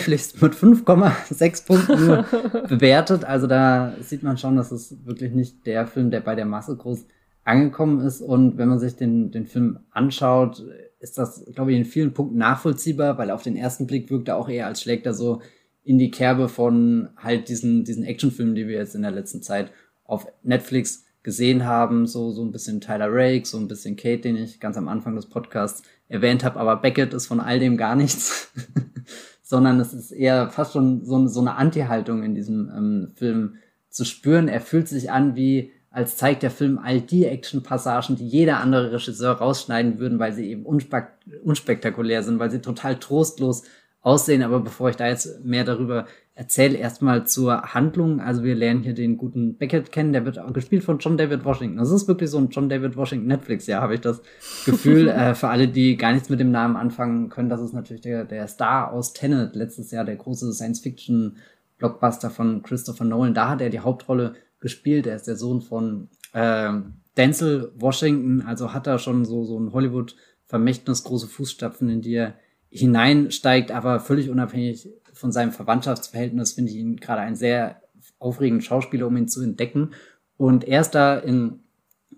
sträflichst mit 5,6 Punkten nur *laughs* bewertet. Also da sieht man schon, dass es wirklich nicht der Film, der bei der Masse groß angekommen ist. Und wenn man sich den, den Film anschaut, ist das, glaube ich, in vielen Punkten nachvollziehbar, weil auf den ersten Blick wirkt er auch eher als schlägt er so in die Kerbe von halt diesen, diesen Actionfilmen, die wir jetzt in der letzten Zeit auf Netflix gesehen haben, so, so ein bisschen Tyler Rake, so ein bisschen Kate, den ich ganz am Anfang des Podcasts erwähnt habe, aber Beckett ist von all dem gar nichts, *laughs* sondern es ist eher fast schon so, so eine Anti-Haltung in diesem ähm, Film zu spüren. Er fühlt sich an wie als zeigt der Film all die Action-Passagen, die jeder andere Regisseur rausschneiden würden, weil sie eben unspek unspektakulär sind, weil sie total trostlos aussehen. Aber bevor ich da jetzt mehr darüber erzähle, erstmal zur Handlung. Also wir lernen hier den guten Beckett kennen, der wird auch gespielt von John David Washington. Das ist wirklich so ein John David Washington Netflix, ja, habe ich das Gefühl. *laughs* äh, für alle, die gar nichts mit dem Namen anfangen können, das ist natürlich der, der Star aus Tenet, letztes Jahr der große Science-Fiction-Blockbuster von Christopher Nolan. Da hat er die Hauptrolle gespielt. Er ist der Sohn von äh, Denzel Washington, also hat er schon so, so ein Hollywood-Vermächtnis, große Fußstapfen, in die er hineinsteigt, aber völlig unabhängig von seinem Verwandtschaftsverhältnis finde ich ihn gerade einen sehr aufregenden Schauspieler, um ihn zu entdecken. Und er ist da in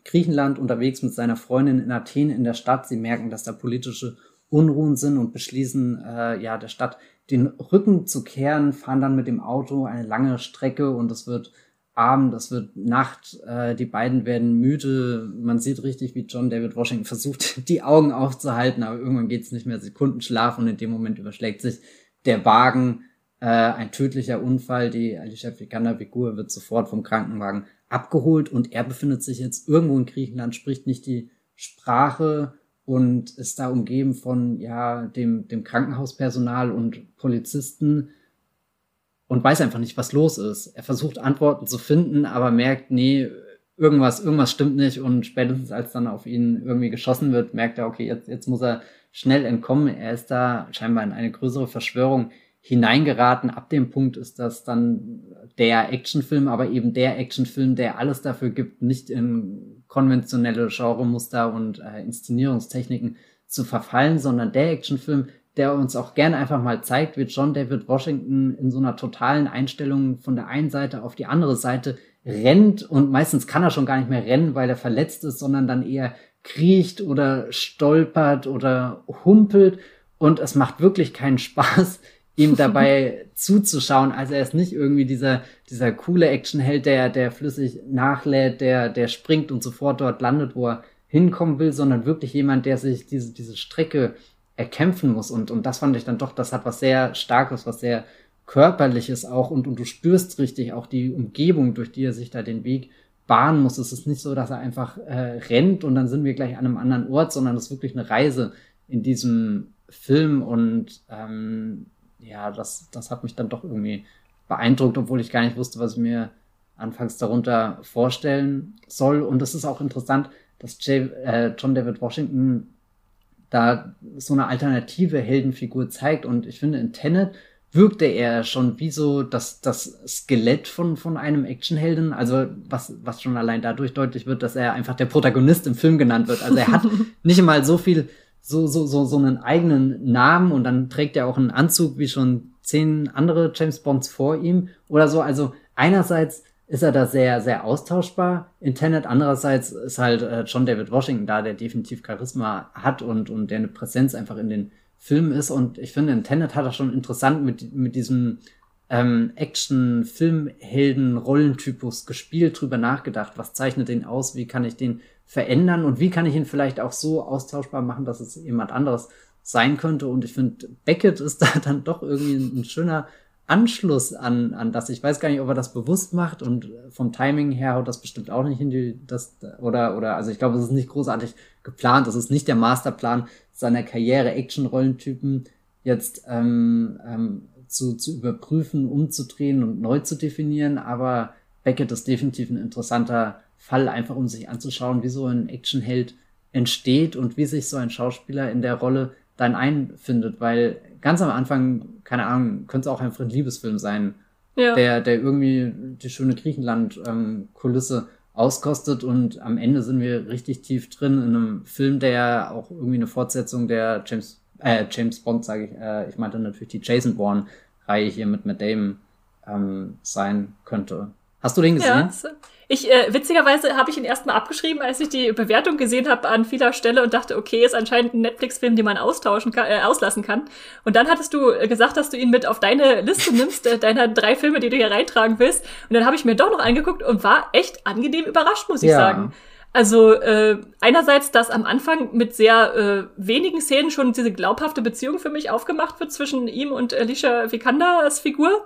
Griechenland unterwegs mit seiner Freundin in Athen in der Stadt. Sie merken, dass da politische Unruhen sind und beschließen, äh, ja, der Stadt den Rücken zu kehren, fahren dann mit dem Auto eine lange Strecke und es wird Abend, es wird Nacht, äh, die beiden werden müde. Man sieht richtig, wie John David Washington versucht, *laughs* die Augen aufzuhalten, aber irgendwann geht es nicht mehr. Sekunden schlafen und in dem Moment überschlägt sich der Wagen. Äh, ein tödlicher Unfall. Die Alicia Vikander-Figur wird sofort vom Krankenwagen abgeholt und er befindet sich jetzt irgendwo in Griechenland, spricht nicht die Sprache und ist da umgeben von ja dem dem Krankenhauspersonal und Polizisten und weiß einfach nicht, was los ist. Er versucht Antworten zu finden, aber merkt, nee, irgendwas, irgendwas stimmt nicht und spätestens als dann auf ihn irgendwie geschossen wird, merkt er, okay, jetzt, jetzt muss er schnell entkommen. Er ist da scheinbar in eine größere Verschwörung hineingeraten. Ab dem Punkt ist das dann der Actionfilm, aber eben der Actionfilm, der alles dafür gibt, nicht in konventionelle Genremuster und äh, Inszenierungstechniken zu verfallen, sondern der Actionfilm, der uns auch gerne einfach mal zeigt, wie John David Washington in so einer totalen Einstellung von der einen Seite auf die andere Seite rennt und meistens kann er schon gar nicht mehr rennen, weil er verletzt ist, sondern dann eher kriecht oder stolpert oder humpelt und es macht wirklich keinen Spaß, *laughs* ihm dabei *laughs* zuzuschauen. Also er ist nicht irgendwie dieser, dieser coole Actionheld, der, der flüssig nachlädt, der, der springt und sofort dort landet, wo er hinkommen will, sondern wirklich jemand, der sich diese, diese Strecke erkämpfen muss. Und, und das fand ich dann doch, das hat was sehr Starkes, was sehr Körperliches auch und, und du spürst richtig auch die Umgebung, durch die er sich da den Weg bahnen muss. Es ist nicht so, dass er einfach äh, rennt und dann sind wir gleich an einem anderen Ort, sondern es ist wirklich eine Reise in diesem Film und ähm, ja, das, das hat mich dann doch irgendwie beeindruckt, obwohl ich gar nicht wusste, was ich mir anfangs darunter vorstellen soll. Und es ist auch interessant, dass J, äh, John David Washington da so eine alternative Heldenfigur zeigt. Und ich finde, in Tenet wirkte er schon wie so das, das Skelett von, von einem Actionhelden. Also was, was schon allein dadurch deutlich wird, dass er einfach der Protagonist im Film genannt wird. Also er hat *laughs* nicht mal so viel, so, so, so, so einen eigenen Namen und dann trägt er auch einen Anzug wie schon zehn andere James Bonds vor ihm oder so. Also einerseits ist er da sehr, sehr austauschbar in Tenet. Andererseits ist halt äh, John David Washington da, der definitiv Charisma hat und, und der eine Präsenz einfach in den Filmen ist. Und ich finde, in Tenet hat er schon interessant mit, mit diesem ähm, Action-Filmhelden-Rollentypus gespielt, drüber nachgedacht. Was zeichnet den aus? Wie kann ich den verändern? Und wie kann ich ihn vielleicht auch so austauschbar machen, dass es jemand anderes sein könnte? Und ich finde, Beckett ist *laughs* da dann doch irgendwie ein, schöner Anschluss an, an das. Ich weiß gar nicht, ob er das bewusst macht und vom Timing her haut das bestimmt auch nicht in die, das, oder, oder, also ich glaube, es ist nicht großartig geplant. Das ist nicht der Masterplan seiner Karriere, Action-Rollentypen jetzt ähm, ähm, zu, zu überprüfen, umzudrehen und neu zu definieren. Aber Beckett ist definitiv ein interessanter Fall, einfach um sich anzuschauen, wie so ein Actionheld entsteht und wie sich so ein Schauspieler in der Rolle dann einfindet, weil ganz am Anfang, keine Ahnung, könnte es auch einfach ein Liebesfilm sein, ja. der, der irgendwie die schöne Griechenland-Kulisse ähm, auskostet und am Ende sind wir richtig tief drin in einem Film, der auch irgendwie eine Fortsetzung der James, äh, James Bond, sage ich, äh, ich meinte natürlich die Jason Bourne-Reihe hier mit Matt Damon ähm, sein könnte. Hast du den gesehen? Ja, ich, äh, witzigerweise habe ich ihn erstmal abgeschrieben, als ich die Bewertung gesehen habe an vieler Stelle und dachte, okay, ist anscheinend ein Netflix-Film, den man austauschen kann, äh, auslassen kann. Und dann hattest du äh, gesagt, dass du ihn mit auf deine Liste nimmst, äh, deiner drei Filme, die du hier reintragen willst. Und dann habe ich mir doch noch angeguckt und war echt angenehm überrascht, muss ich ja. sagen. Also äh, einerseits, dass am Anfang mit sehr äh, wenigen Szenen schon diese glaubhafte Beziehung für mich aufgemacht wird zwischen ihm und Alicia Vikandas Figur.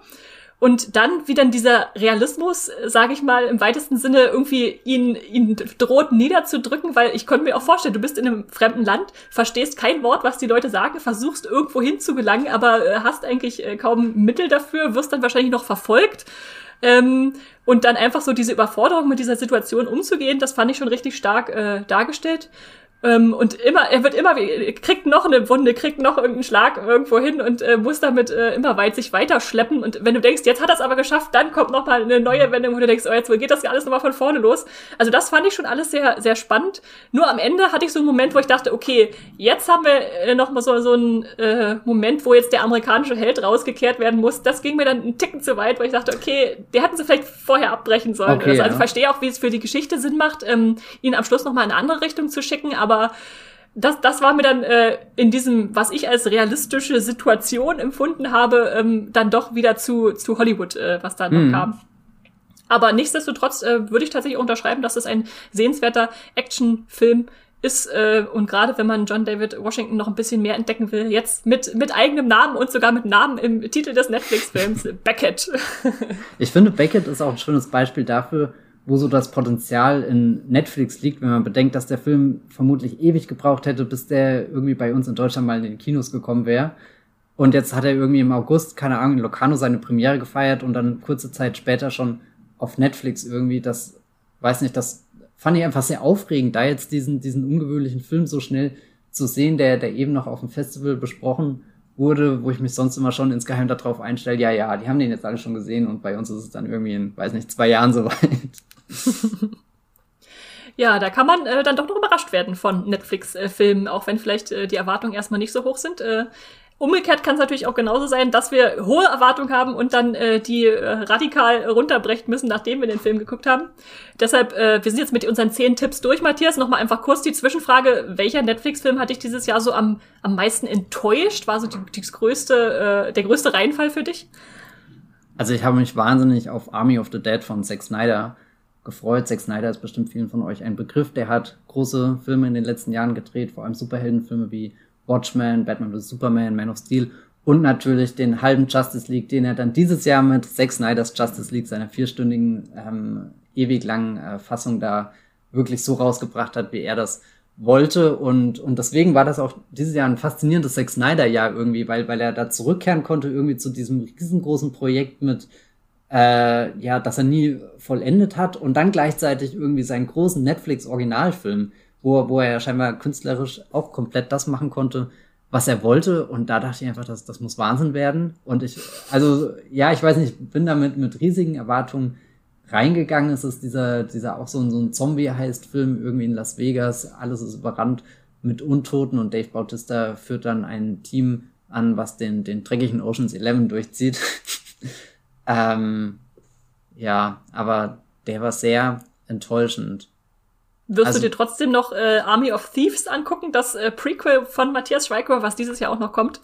Und dann, wie dann dieser Realismus, sage ich mal, im weitesten Sinne irgendwie ihn, ihn droht niederzudrücken, weil ich konnte mir auch vorstellen, du bist in einem fremden Land, verstehst kein Wort, was die Leute sagen, versuchst irgendwo hinzugelangen, aber äh, hast eigentlich äh, kaum Mittel dafür, wirst dann wahrscheinlich noch verfolgt. Ähm, und dann einfach so diese Überforderung mit dieser Situation umzugehen, das fand ich schon richtig stark äh, dargestellt. Ähm, und immer, er wird immer, kriegt noch eine Wunde, kriegt noch irgendeinen Schlag irgendwo hin und äh, muss damit äh, immer weit sich weiterschleppen. Und wenn du denkst, jetzt hat er es aber geschafft, dann kommt noch mal eine neue Wendung, wo du denkst, oh, jetzt geht das ja alles nochmal von vorne los. Also das fand ich schon alles sehr, sehr spannend. Nur am Ende hatte ich so einen Moment, wo ich dachte, okay, jetzt haben wir äh, noch mal so, so einen äh, Moment, wo jetzt der amerikanische Held rausgekehrt werden muss. Das ging mir dann einen Ticken zu weit, weil ich dachte, okay, der hätten sie vielleicht vorher abbrechen sollen. Okay, also, also ja. verstehe auch, wie es für die Geschichte Sinn macht, ähm, ihn am Schluss noch mal in eine andere Richtung zu schicken, aber aber das, das war mir dann äh, in diesem, was ich als realistische Situation empfunden habe, ähm, dann doch wieder zu, zu Hollywood, äh, was da noch mhm. kam. Aber nichtsdestotrotz äh, würde ich tatsächlich unterschreiben, dass es ein sehenswerter Actionfilm ist äh, und gerade wenn man John David Washington noch ein bisschen mehr entdecken will, jetzt mit mit eigenem Namen und sogar mit Namen im Titel des Netflix-Films *laughs* Beckett. ich finde Beckett ist auch ein schönes Beispiel dafür, wo so das Potenzial in Netflix liegt, wenn man bedenkt, dass der Film vermutlich ewig gebraucht hätte, bis der irgendwie bei uns in Deutschland mal in den Kinos gekommen wäre. Und jetzt hat er irgendwie im August, keine Ahnung, in Locarno seine Premiere gefeiert und dann kurze Zeit später schon auf Netflix irgendwie. Das, weiß nicht, das fand ich einfach sehr aufregend, da jetzt diesen, diesen ungewöhnlichen Film so schnell zu sehen, der, der eben noch auf dem Festival besprochen wurde, wo ich mich sonst immer schon insgeheim darauf einstelle, ja, ja, die haben den jetzt alle schon gesehen und bei uns ist es dann irgendwie in, weiß nicht, zwei Jahren soweit. *laughs* ja, da kann man äh, dann doch noch überrascht werden von Netflix-Filmen, auch wenn vielleicht äh, die Erwartungen erstmal nicht so hoch sind. Äh, Umgekehrt kann es natürlich auch genauso sein, dass wir hohe Erwartungen haben und dann äh, die äh, radikal runterbrechen müssen, nachdem wir den Film geguckt haben. Deshalb, äh, wir sind jetzt mit unseren zehn Tipps durch, Matthias. Nochmal einfach kurz die Zwischenfrage. Welcher Netflix-Film hat dich dieses Jahr so am, am meisten enttäuscht? War so die, die größte, der größte Reinfall für dich? Also ich habe mich wahnsinnig auf Army of the Dead von Zack Snyder gefreut. Zack Snyder ist bestimmt vielen von euch ein Begriff. Der hat große Filme in den letzten Jahren gedreht, vor allem Superheldenfilme wie Watchmen, Batman vs. Superman, Man of Steel. Und natürlich den halben Justice League, den er dann dieses Jahr mit Zack Snyders Justice League, seiner vierstündigen, ähm, ewig langen äh, Fassung da wirklich so rausgebracht hat, wie er das wollte. Und, und deswegen war das auch dieses Jahr ein faszinierendes Zack Snyder-Jahr irgendwie, weil, weil er da zurückkehren konnte irgendwie zu diesem riesengroßen Projekt mit, äh, ja, das er nie vollendet hat und dann gleichzeitig irgendwie seinen großen Netflix-Originalfilm, wo, wo er ja scheinbar künstlerisch auch komplett das machen konnte, was er wollte. Und da dachte ich einfach, das, das muss Wahnsinn werden. Und ich, also, ja, ich weiß nicht, bin damit mit riesigen Erwartungen reingegangen. Es ist dieser, dieser auch so ein, so ein Zombie-heißt-Film irgendwie in Las Vegas. Alles ist überrannt mit Untoten und Dave Bautista führt dann ein Team an, was den, den dreckigen Oceans 11 durchzieht. *laughs* ähm, ja, aber der war sehr enttäuschend. Wirst also, du dir trotzdem noch äh, Army of Thieves angucken, das äh, Prequel von Matthias Schweiker, was dieses Jahr auch noch kommt?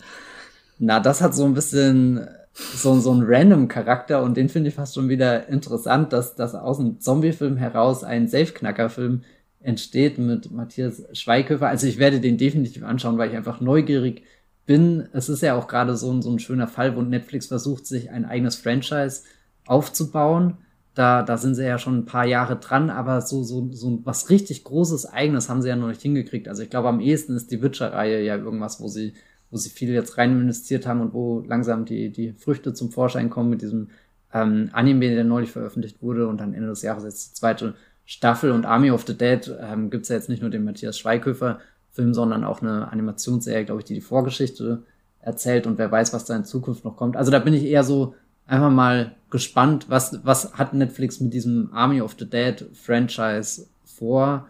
Na, das hat so ein bisschen so, so ein random Charakter und den finde ich fast schon wieder interessant, dass, dass aus einem Zombie-Film heraus ein Safe-Knacker-Film entsteht mit Matthias Schweighöfer. Also ich werde den definitiv anschauen, weil ich einfach neugierig bin. Es ist ja auch gerade so, ein so ein schöner Fall, wo Netflix versucht, sich ein eigenes Franchise aufzubauen. Da, da sind sie ja schon ein paar Jahre dran, aber so, so, so was richtig Großes Eigenes haben sie ja noch nicht hingekriegt. Also ich glaube, am ehesten ist die Witcher-Reihe ja irgendwas, wo sie wo sie viel jetzt rein investiert haben und wo langsam die, die Früchte zum Vorschein kommen mit diesem ähm, Anime, der neulich veröffentlicht wurde und dann Ende des Jahres jetzt die zweite Staffel und Army of the Dead ähm, gibt ja jetzt nicht nur den Matthias Schweighöfer Film, sondern auch eine Animationsserie, glaube ich, die die Vorgeschichte erzählt und wer weiß, was da in Zukunft noch kommt. Also da bin ich eher so einfach mal gespannt, was, was hat Netflix mit diesem Army of the Dead Franchise vor?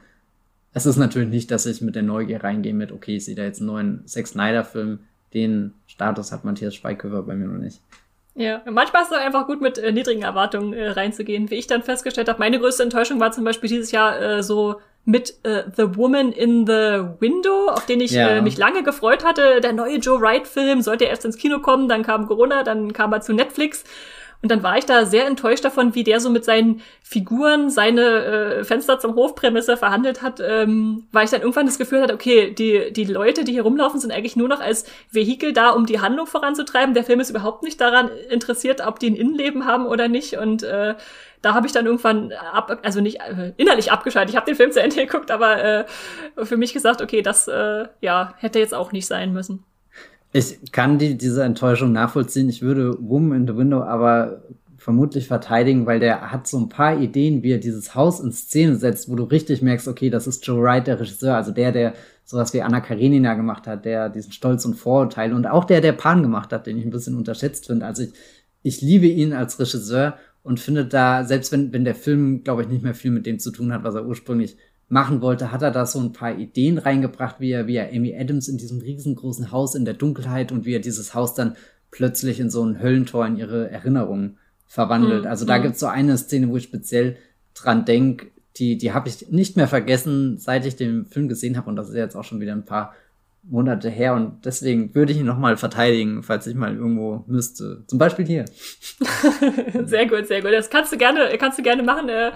es ist natürlich nicht, dass ich mit der Neugier reingehe mit, okay, ich sehe da jetzt einen neuen Sex Snyder Film. Den Status hat Matthias Schweighöfer bei mir noch nicht. Ja, manchmal ist es einfach gut, mit äh, niedrigen Erwartungen äh, reinzugehen. Wie ich dann festgestellt habe, meine größte Enttäuschung war zum Beispiel dieses Jahr äh, so mit äh, The Woman in the Window, auf den ich ja. äh, mich lange gefreut hatte. Der neue Joe Wright-Film sollte erst ins Kino kommen, dann kam Corona, dann kam er zu Netflix. Und dann war ich da sehr enttäuscht davon, wie der so mit seinen Figuren seine äh, Fenster zum Hofprämisse verhandelt hat, ähm, weil ich dann irgendwann das Gefühl hatte, okay, die, die Leute, die hier rumlaufen, sind eigentlich nur noch als Vehikel da, um die Handlung voranzutreiben. Der Film ist überhaupt nicht daran interessiert, ob die ein Innenleben haben oder nicht. Und äh, da habe ich dann irgendwann ab, also nicht äh, innerlich abgeschaltet. Ich habe den Film zu Ende *laughs* geguckt, aber äh, für mich gesagt, okay, das äh, ja hätte jetzt auch nicht sein müssen. Ich kann die, diese Enttäuschung nachvollziehen. Ich würde Woman in the Window aber vermutlich verteidigen, weil der hat so ein paar Ideen, wie er dieses Haus in Szene setzt, wo du richtig merkst, okay, das ist Joe Wright, der Regisseur, also der, der sowas wie Anna Karenina gemacht hat, der diesen Stolz und Vorurteil und auch der, der Pan gemacht hat, den ich ein bisschen unterschätzt finde. Also ich, ich liebe ihn als Regisseur und finde da, selbst wenn, wenn der Film, glaube ich, nicht mehr viel mit dem zu tun hat, was er ursprünglich machen wollte, hat er da so ein paar Ideen reingebracht, wie er, wie er Amy Adams in diesem riesengroßen Haus in der Dunkelheit und wie er dieses Haus dann plötzlich in so ein Höllentor in ihre Erinnerungen verwandelt. Mhm. Also da mhm. gibt's so eine Szene, wo ich speziell dran denk, die, die habe ich nicht mehr vergessen, seit ich den Film gesehen habe und das ist jetzt auch schon wieder ein paar Monate her und deswegen würde ich ihn nochmal verteidigen, falls ich mal irgendwo müsste. Zum Beispiel hier. *laughs* sehr gut, sehr gut. Das kannst du gerne, kannst du gerne machen. Äh,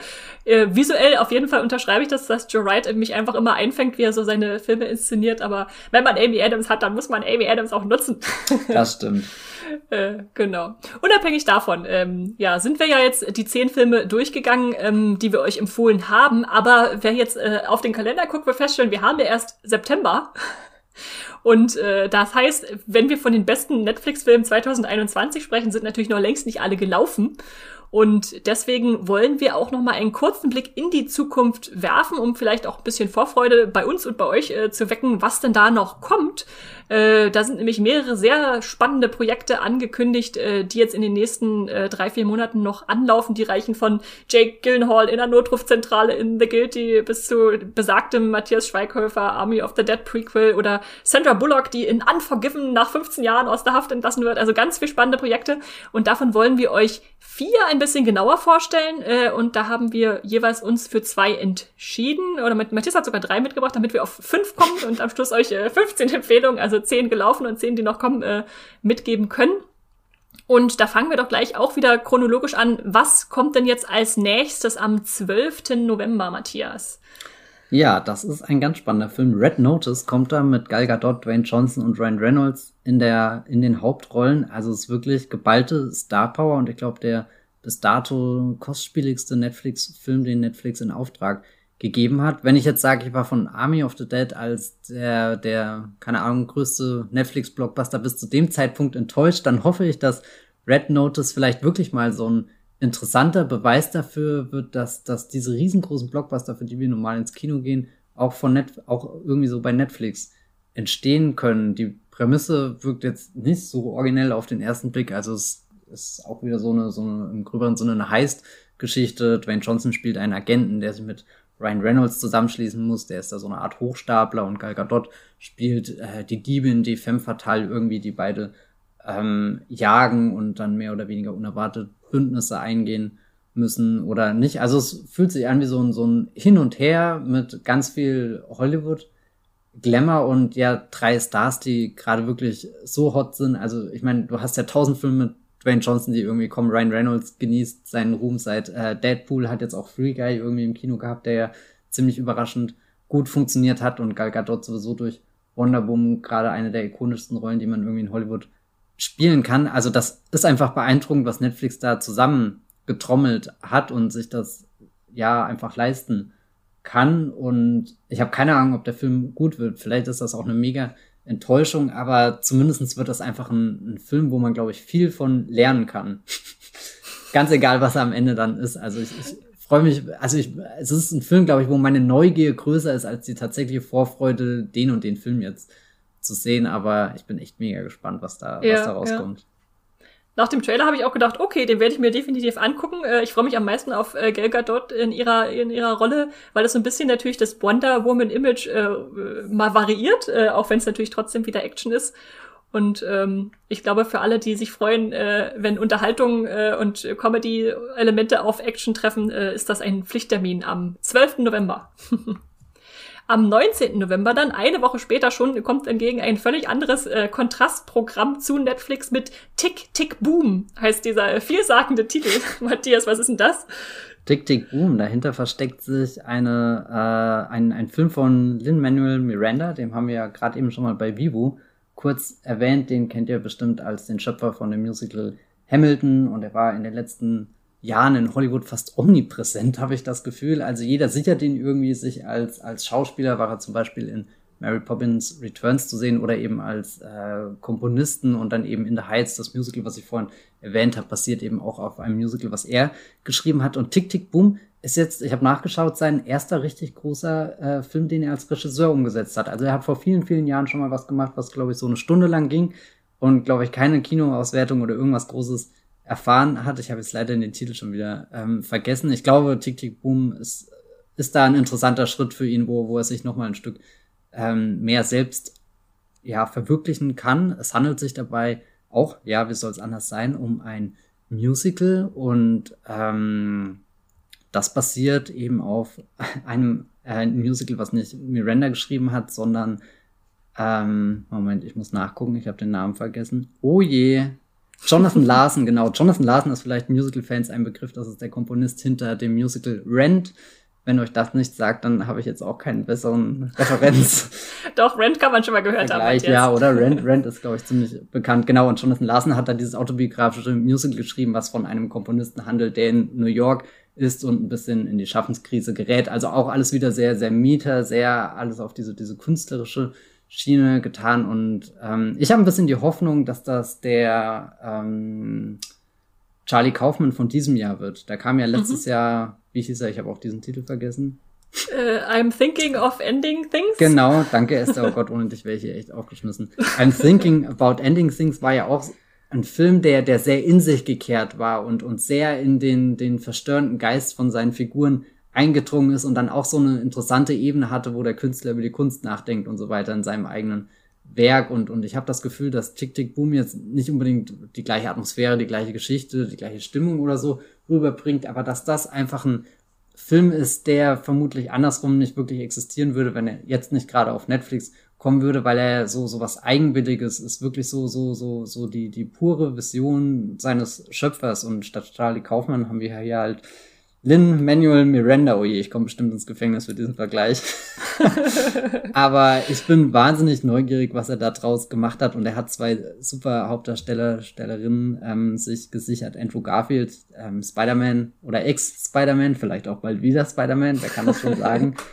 äh, visuell auf jeden Fall unterschreibe ich das, dass Joe Wright mich einfach immer einfängt, wie er so seine Filme inszeniert. Aber wenn man Amy Adams hat, dann muss man Amy Adams auch nutzen. *laughs* das stimmt. äh, genau. Unabhängig davon, ähm, ja, sind wir ja jetzt die zehn Filme durchgegangen, ähm, die wir euch empfohlen haben. Aber wer jetzt äh, auf den Kalender guckt, wird feststellen, wir haben ja erst September. Und äh, das heißt, wenn wir von den besten Netflix-Filmen 2021 sprechen, sind natürlich noch längst nicht alle gelaufen. Und deswegen wollen wir auch noch mal einen kurzen Blick in die Zukunft werfen, um vielleicht auch ein bisschen Vorfreude bei uns und bei euch äh, zu wecken, was denn da noch kommt. Äh, da sind nämlich mehrere sehr spannende Projekte angekündigt, äh, die jetzt in den nächsten äh, drei, vier Monaten noch anlaufen. Die reichen von Jake Gyllenhaal in der Notrufzentrale in The Guilty bis zu besagtem Matthias Schweighöfer Army of the Dead Prequel oder Sandra Bullock, die in Unforgiven nach 15 Jahren aus der Haft entlassen wird. Also ganz viel spannende Projekte. Und davon wollen wir euch vier ein bisschen genauer vorstellen. Äh, und da haben wir jeweils uns für zwei entschieden. Oder Matthias hat sogar drei mitgebracht, damit wir auf fünf kommen und am Schluss euch äh, 15 Empfehlungen, also zehn gelaufen und zehn, die noch kommen, äh, mitgeben können. Und da fangen wir doch gleich auch wieder chronologisch an. Was kommt denn jetzt als nächstes am 12. November, Matthias? Ja, das ist ein ganz spannender Film. Red Notice kommt da mit Gal Gadot, Dwayne Johnson und Ryan Reynolds in der in den Hauptrollen. Also es ist wirklich geballte Star Power und ich glaube der bis dato kostspieligste Netflix-Film, den Netflix in Auftrag gegeben hat. Wenn ich jetzt sage, ich war von Army of the Dead als der, der, keine Ahnung, größte Netflix-Blockbuster bis zu dem Zeitpunkt enttäuscht, dann hoffe ich, dass Red Notice vielleicht wirklich mal so ein interessanter Beweis dafür wird, dass, dass diese riesengroßen Blockbuster, für die wir normal ins Kino gehen, auch von Net, auch irgendwie so bei Netflix entstehen können. Die Prämisse wirkt jetzt nicht so originell auf den ersten Blick, also es ist auch wieder so eine, so eine im gröberen Sinne eine Heist-Geschichte. Dwayne Johnson spielt einen Agenten, der sich mit Ryan Reynolds zusammenschließen muss. Der ist da so eine Art Hochstapler und Gal Gadot spielt äh, die Diebin, die Femme Fatale irgendwie, die beide ähm, jagen und dann mehr oder weniger unerwartet Bündnisse eingehen müssen oder nicht. Also es fühlt sich an wie so ein, so ein Hin und Her mit ganz viel Hollywood. Glamour und ja, drei Stars, die gerade wirklich so hot sind. Also ich meine, du hast ja tausend Filme mit Dwayne Johnson, die irgendwie kommen. Ryan Reynolds genießt seinen Ruhm seit äh, Deadpool, hat jetzt auch Free Guy irgendwie im Kino gehabt, der ja ziemlich überraschend gut funktioniert hat und Gal Gadot sowieso durch Wonder Woman gerade eine der ikonischsten Rollen, die man irgendwie in Hollywood spielen kann. Also das ist einfach beeindruckend, was Netflix da zusammen getrommelt hat und sich das ja einfach leisten kann. Und ich habe keine Ahnung, ob der Film gut wird. Vielleicht ist das auch eine mega Enttäuschung, aber zumindestens wird das einfach ein, ein Film, wo man, glaube ich, viel von lernen kann. *laughs* Ganz egal, was er am Ende dann ist. Also ich, ich freue mich, also ich, es ist ein Film, glaube ich, wo meine Neugier größer ist als die tatsächliche Vorfreude, den und den Film jetzt zu sehen, aber ich bin echt mega gespannt, was da, ja, was da rauskommt. Ja. Nach dem Trailer habe ich auch gedacht, okay, den werde ich mir definitiv angucken. Äh, ich freue mich am meisten auf äh, Gal Gadot in ihrer in ihrer Rolle, weil das so ein bisschen natürlich das Wonder Woman Image äh, mal variiert, äh, auch wenn es natürlich trotzdem wieder Action ist. Und ähm, ich glaube, für alle, die sich freuen, äh, wenn Unterhaltung äh, und Comedy-Elemente auf Action treffen, äh, ist das ein Pflichttermin am 12. November. *laughs* Am 19. November dann, eine Woche später schon, kommt entgegen ein völlig anderes äh, Kontrastprogramm zu Netflix mit Tick, Tick, Boom, heißt dieser vielsagende Titel. *laughs* Matthias, was ist denn das? Tick, Tick, Boom. Dahinter versteckt sich eine, äh, ein, ein Film von Lin-Manuel Miranda, dem haben wir ja gerade eben schon mal bei Vivo kurz erwähnt. Den kennt ihr bestimmt als den Schöpfer von dem Musical Hamilton und er war in den letzten Jahren in Hollywood fast omnipräsent, habe ich das Gefühl. Also jeder sichert ihn irgendwie sich als, als Schauspieler, war er zum Beispiel in Mary Poppins Returns zu sehen oder eben als äh, Komponisten und dann eben in The Heights, das Musical, was ich vorhin erwähnt habe, basiert eben auch auf einem Musical, was er geschrieben hat. Und Tick, Tick, Boom ist jetzt, ich habe nachgeschaut, sein erster richtig großer äh, Film, den er als Regisseur umgesetzt hat. Also er hat vor vielen, vielen Jahren schon mal was gemacht, was, glaube ich, so eine Stunde lang ging und, glaube ich, keine Kinoauswertung oder irgendwas Großes erfahren hat. Ich habe jetzt leider den Titel schon wieder ähm, vergessen. Ich glaube, Tick Tick Boom ist, ist da ein interessanter Schritt für ihn, wo, wo er sich noch mal ein Stück ähm, mehr selbst ja, verwirklichen kann. Es handelt sich dabei auch, ja, wie soll es anders sein, um ein Musical und ähm, das basiert eben auf *laughs* einem äh, Musical, was nicht Miranda geschrieben hat, sondern ähm, Moment, ich muss nachgucken, ich habe den Namen vergessen. Oh je, Jonathan Larson, genau. Jonathan Larson ist vielleicht Musical-Fans ein Begriff. Das ist der Komponist hinter dem Musical Rent. Wenn euch das nicht sagt, dann habe ich jetzt auch keinen besseren *laughs* Referenz. Doch, Rent kann man schon mal gehört haben. Ja, oder Rent, Rent ist, glaube ich, ziemlich bekannt. Genau, und Jonathan Larson hat da dieses autobiografische Musical geschrieben, was von einem Komponisten handelt, der in New York ist und ein bisschen in die Schaffenskrise gerät. Also auch alles wieder sehr, sehr Mieter, sehr alles auf diese, diese künstlerische Schiene getan und ähm, ich habe ein bisschen die Hoffnung, dass das der ähm, Charlie Kaufman von diesem Jahr wird. Da kam ja letztes mhm. Jahr, wie hieß er, ich habe auch diesen Titel vergessen. Uh, I'm thinking of ending things. Genau, danke Esther. Oh Gott, ohne dich wäre ich hier echt aufgeschmissen. I'm thinking about ending things war ja auch ein Film, der, der sehr in sich gekehrt war und, und sehr in den, den verstörenden Geist von seinen Figuren eingedrungen ist und dann auch so eine interessante Ebene hatte, wo der Künstler über die Kunst nachdenkt und so weiter in seinem eigenen Werk. Und, und ich habe das Gefühl, dass Tick Tick Boom jetzt nicht unbedingt die gleiche Atmosphäre, die gleiche Geschichte, die gleiche Stimmung oder so rüberbringt, aber dass das einfach ein Film ist, der vermutlich andersrum nicht wirklich existieren würde, wenn er jetzt nicht gerade auf Netflix kommen würde, weil er so so was eigenwilliges ist, wirklich so so so so die die pure Vision seines Schöpfers und statt Charlie Kaufmann haben wir hier halt Lin Manuel Miranda, oh je, ich komme bestimmt ins Gefängnis für diesen Vergleich. *laughs* Aber ich bin wahnsinnig neugierig, was er da draus gemacht hat. Und er hat zwei super Hauptdarsteller, Stellerinnen ähm, sich gesichert. Andrew Garfield, ähm, Spider-Man oder Ex-Spider-Man, vielleicht auch bald wieder Spider-Man, wer kann das schon sagen. *laughs*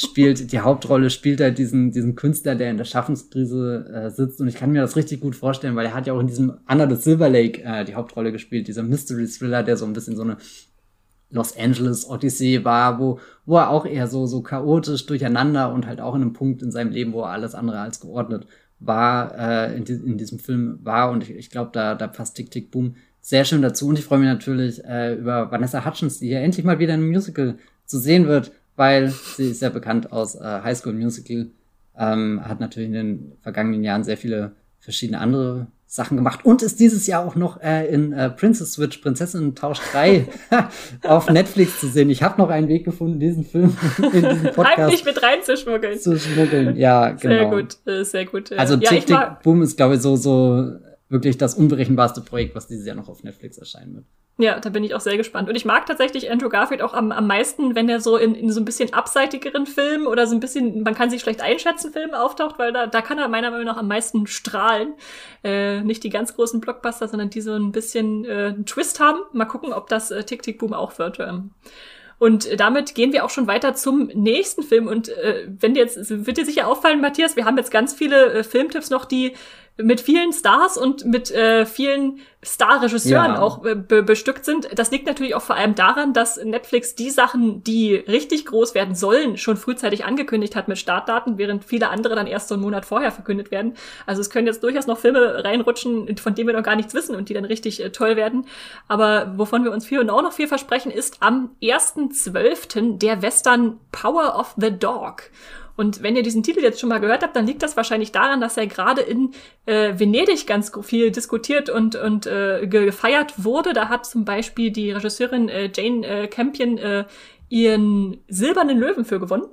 spielt die Hauptrolle, spielt er diesen, diesen Künstler, der in der Schaffenskrise äh, sitzt. Und ich kann mir das richtig gut vorstellen, weil er hat ja auch in diesem Under the Silver Lake äh, die Hauptrolle gespielt, dieser Mystery Thriller, der so ein bisschen so eine Los Angeles Odyssey war, wo, wo er auch eher so, so chaotisch durcheinander und halt auch in einem Punkt in seinem Leben, wo er alles andere als geordnet war, äh, in, die, in diesem Film war. Und ich, ich glaube, da, da passt Tick, Tick, Boom sehr schön dazu. Und ich freue mich natürlich äh, über Vanessa Hutchins, die hier endlich mal wieder in einem Musical zu sehen wird, weil sie ist ja bekannt aus äh, High School Musical, ähm, hat natürlich in den vergangenen Jahren sehr viele verschiedene andere Sachen gemacht und ist dieses Jahr auch noch äh, in äh, Princess Switch, Prinzessin Tausch 3 *laughs* auf Netflix zu sehen. Ich habe noch einen Weg gefunden, diesen Film *laughs* in diesen Podcast Heimlich mit reinzuschmuggeln. Zu schmuggeln, ja, genau. Sehr gut, äh, sehr gut. Also ja, Tick, Tick, Boom ist, glaube ich, so, so wirklich das unberechenbarste Projekt, was dieses Jahr noch auf Netflix erscheinen wird. Ja, da bin ich auch sehr gespannt. Und ich mag tatsächlich Andrew Garfield auch am, am meisten, wenn er so in, in so ein bisschen abseitigeren Filmen oder so ein bisschen, man kann sich schlecht einschätzen, Filmen auftaucht, weil da, da kann er meiner Meinung nach am meisten strahlen. Äh, nicht die ganz großen Blockbuster, sondern die so ein bisschen äh, einen Twist haben. Mal gucken, ob das äh, Tick Tick Boom auch wird. Ähm. Und damit gehen wir auch schon weiter zum nächsten Film. Und äh, wenn dir jetzt, wird dir sicher auffallen, Matthias, wir haben jetzt ganz viele äh, Filmtipps noch, die mit vielen Stars und mit äh, vielen Starregisseuren ja. auch äh, be bestückt sind. Das liegt natürlich auch vor allem daran, dass Netflix die Sachen, die richtig groß werden sollen, schon frühzeitig angekündigt hat mit Startdaten, während viele andere dann erst so einen Monat vorher verkündet werden. Also es können jetzt durchaus noch Filme reinrutschen, von denen wir noch gar nichts wissen und die dann richtig äh, toll werden. Aber wovon wir uns viel und auch noch viel versprechen, ist am 1.12. der Western Power of the Dog. Und wenn ihr diesen Titel jetzt schon mal gehört habt, dann liegt das wahrscheinlich daran, dass er gerade in äh, Venedig ganz viel diskutiert und, und äh, gefeiert wurde. Da hat zum Beispiel die Regisseurin äh, Jane äh, Campion äh, ihren silbernen Löwen für gewonnen.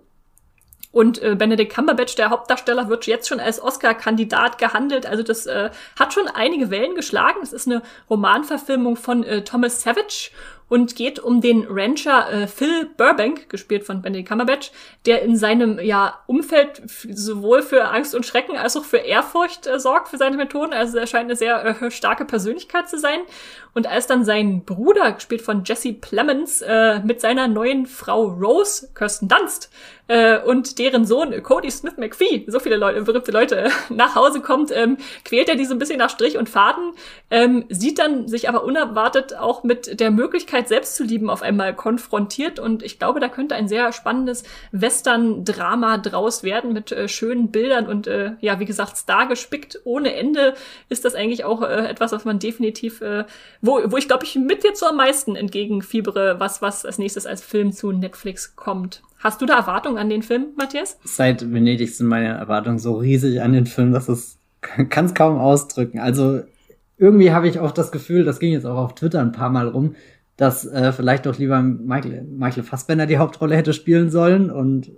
Und äh, Benedict Cumberbatch, der Hauptdarsteller, wird jetzt schon als Oscar-Kandidat gehandelt. Also das äh, hat schon einige Wellen geschlagen. Es ist eine Romanverfilmung von äh, Thomas Savage und geht um den Rancher äh, Phil Burbank, gespielt von Benedict Cumberbatch, der in seinem ja Umfeld sowohl für Angst und Schrecken als auch für Ehrfurcht äh, sorgt für seine Methoden. Also er scheint eine sehr äh, starke Persönlichkeit zu sein. Und als dann sein Bruder, gespielt von Jesse Plemons, äh, mit seiner neuen Frau Rose, Kirsten Dunst, äh, und deren Sohn Cody Smith McPhee, so viele Leute, berühmte Leute, *laughs* nach Hause kommt, ähm, quält er die so ein bisschen nach Strich und Faden, ähm, sieht dann sich aber unerwartet auch mit der Möglichkeit, selbst zu lieben, auf einmal konfrontiert. Und ich glaube, da könnte ein sehr spannendes Western-Drama draus werden mit äh, schönen Bildern und äh, ja, wie gesagt, Star gespickt ohne Ende ist das eigentlich auch äh, etwas, was man definitiv, äh, wo, wo ich glaube ich mit jetzt so am meisten entgegenfiebere, was, was als nächstes als Film zu Netflix kommt. Hast du da Erwartungen an den Film, Matthias? Seit Venedig sind meine Erwartungen so riesig an den Film, dass es *laughs* kann es kaum ausdrücken. Also irgendwie habe ich auch das Gefühl, das ging jetzt auch auf Twitter ein paar Mal rum, dass äh, vielleicht doch lieber Michael, Michael Fassbender die Hauptrolle hätte spielen sollen und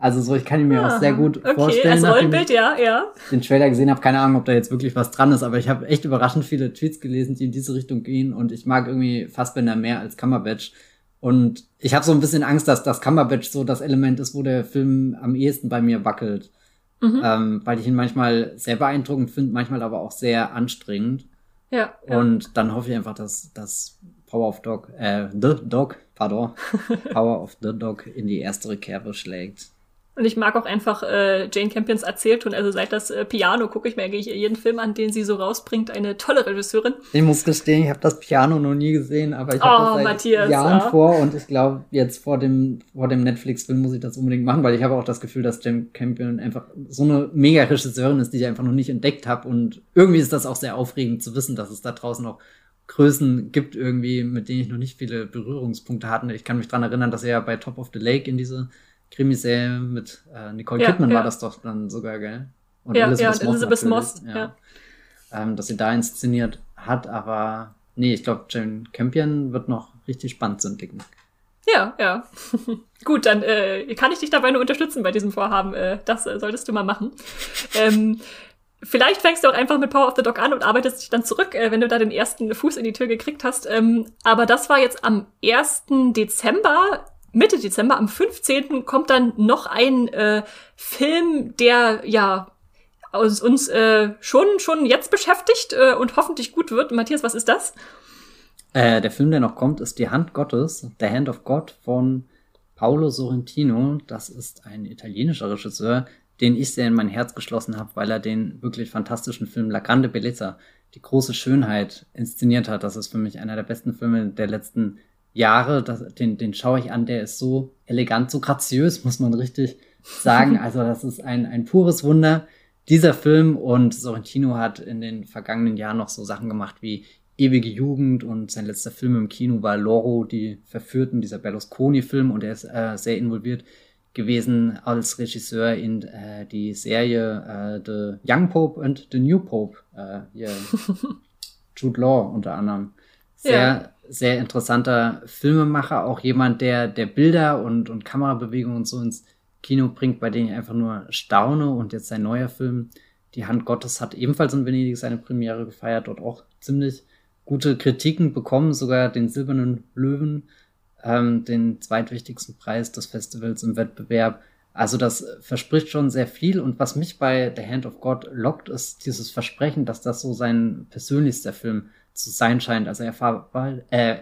also so, ich kann ihn mir ah, auch sehr gut okay, vorstellen. Als Rollenbild, ja, ja. Den Trailer gesehen habe, keine Ahnung, ob da jetzt wirklich was dran ist, aber ich habe echt überraschend viele Tweets gelesen, die in diese Richtung gehen und ich mag irgendwie Fassbender mehr als Cumberbatch. Und ich habe so ein bisschen Angst, dass das Cumberbatch so das Element ist, wo der Film am ehesten bei mir wackelt. Mhm. Ähm, weil ich ihn manchmal sehr beeindruckend finde, manchmal aber auch sehr anstrengend. Ja, ja. Und dann hoffe ich einfach, dass das Power of Dog, äh, The Dog, pardon, *laughs* Power of the Dog in die erstere Kerbe schlägt. Und ich mag auch einfach äh, Jane Campions Erzählton. Also seit das äh, Piano gucke ich mir eigentlich jeden Film an, den sie so rausbringt. Eine tolle Regisseurin. Ich muss gestehen, ich habe das Piano noch nie gesehen, aber ich habe oh, das seit Matthias, Jahren ja. vor und ich glaube, jetzt vor dem, vor dem Netflix-Film muss ich das unbedingt machen, weil ich habe auch das Gefühl, dass Jane Campion einfach so eine mega Regisseurin ist, die ich einfach noch nicht entdeckt habe. Und irgendwie ist das auch sehr aufregend zu wissen, dass es da draußen auch Größen gibt irgendwie, mit denen ich noch nicht viele Berührungspunkte hatte. Ich kann mich dran erinnern, dass er ja bei Top of the Lake in diese Krimiserie mit äh, Nicole ja, Kidman ja. war das doch dann sogar, gell? Und ja, Elizabeth, ja, Moss, Elizabeth Moss. Ja. Ähm, dass sie da inszeniert hat, aber nee, ich glaube, Jane Campion wird noch richtig spannend zu entdecken. Ja, ja. *laughs* Gut, dann äh, kann ich dich dabei nur unterstützen bei diesem Vorhaben. Äh, das äh, solltest du mal machen. ähm, Vielleicht fängst du auch einfach mit Power of the Dog an und arbeitest dich dann zurück, äh, wenn du da den ersten Fuß in die Tür gekriegt hast. Ähm, aber das war jetzt am 1. Dezember. Mitte Dezember, am 15. kommt dann noch ein äh, Film, der ja uns, uns äh, schon, schon jetzt beschäftigt äh, und hoffentlich gut wird. Matthias, was ist das? Äh, der Film, der noch kommt, ist Die Hand Gottes, The Hand of God von Paolo Sorrentino. Das ist ein italienischer Regisseur, den ich sehr in mein Herz geschlossen habe, weil er den wirklich fantastischen Film La Grande Bellezza, die große Schönheit, inszeniert hat. Das ist für mich einer der besten Filme der letzten Jahre. Das, den, den schaue ich an, der ist so elegant, so graziös, muss man richtig sagen. *laughs* Also das ist ein, ein pures Wunder. Dieser Film und Sorrentino hat in den vergangenen Jahren noch so Sachen gemacht wie ewige Jugend und sein letzter Film im Kino war Loro, die Verführten, dieser Berlusconi-Film und er ist äh, sehr involviert gewesen als Regisseur in äh, die Serie äh, The Young Pope and The New Pope. Äh, *laughs* Jude Law unter anderem. Sehr, ja. Sehr interessanter Filmemacher, auch jemand, der, der Bilder und, und Kamerabewegungen und so ins Kino bringt, bei denen ich einfach nur staune. Und jetzt sein neuer Film, Die Hand Gottes, hat ebenfalls in Venedig seine Premiere gefeiert, dort auch ziemlich gute Kritiken bekommen, sogar den Silbernen Löwen, ähm, den zweitwichtigsten Preis des Festivals im Wettbewerb. Also das verspricht schon sehr viel und was mich bei The Hand of God lockt, ist dieses Versprechen, dass das so sein persönlichster Film zu sein scheint. Also er, ver äh,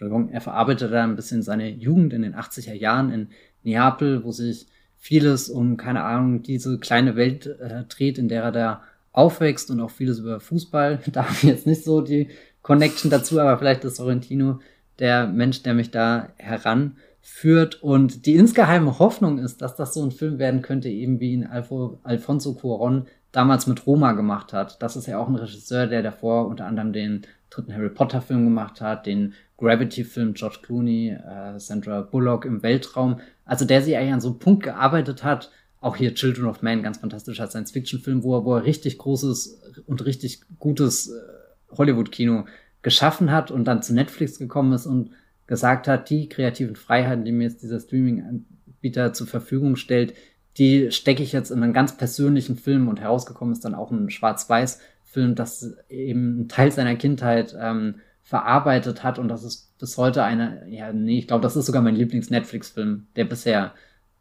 er verarbeitet da ein bisschen seine Jugend in den 80er Jahren in Neapel, wo sich vieles um, keine Ahnung, diese kleine Welt äh, dreht, in der er da aufwächst und auch vieles über Fußball. *laughs* Da habe ich jetzt nicht so die Connection dazu, aber vielleicht ist Sorrentino der Mensch, der mich da heranführt. Und die insgeheime Hoffnung ist, dass das so ein Film werden könnte, eben wie ihn Alfo, Alfonso Cuaron damals mit Roma gemacht hat. Das ist ja auch ein Regisseur, der davor unter anderem den dritten Harry Potter Film gemacht hat, den Gravity Film George Clooney, äh, Sandra Bullock im Weltraum. Also der sich eigentlich an so einem Punkt gearbeitet hat, auch hier Children of Man, ganz fantastischer Science-Fiction-Film, wo er, wo er richtig großes und richtig gutes äh, Hollywood-Kino geschaffen hat und dann zu Netflix gekommen ist und gesagt hat, die kreativen Freiheiten, die mir jetzt dieser Streaming-Anbieter zur Verfügung stellt, die stecke ich jetzt in einen ganz persönlichen Film und herausgekommen ist dann auch ein Schwarz-Weiß-Film, das eben einen Teil seiner Kindheit ähm, verarbeitet hat und das ist bis heute eine, ja, nee, ich glaube, das ist sogar mein Lieblings-Netflix-Film, der bisher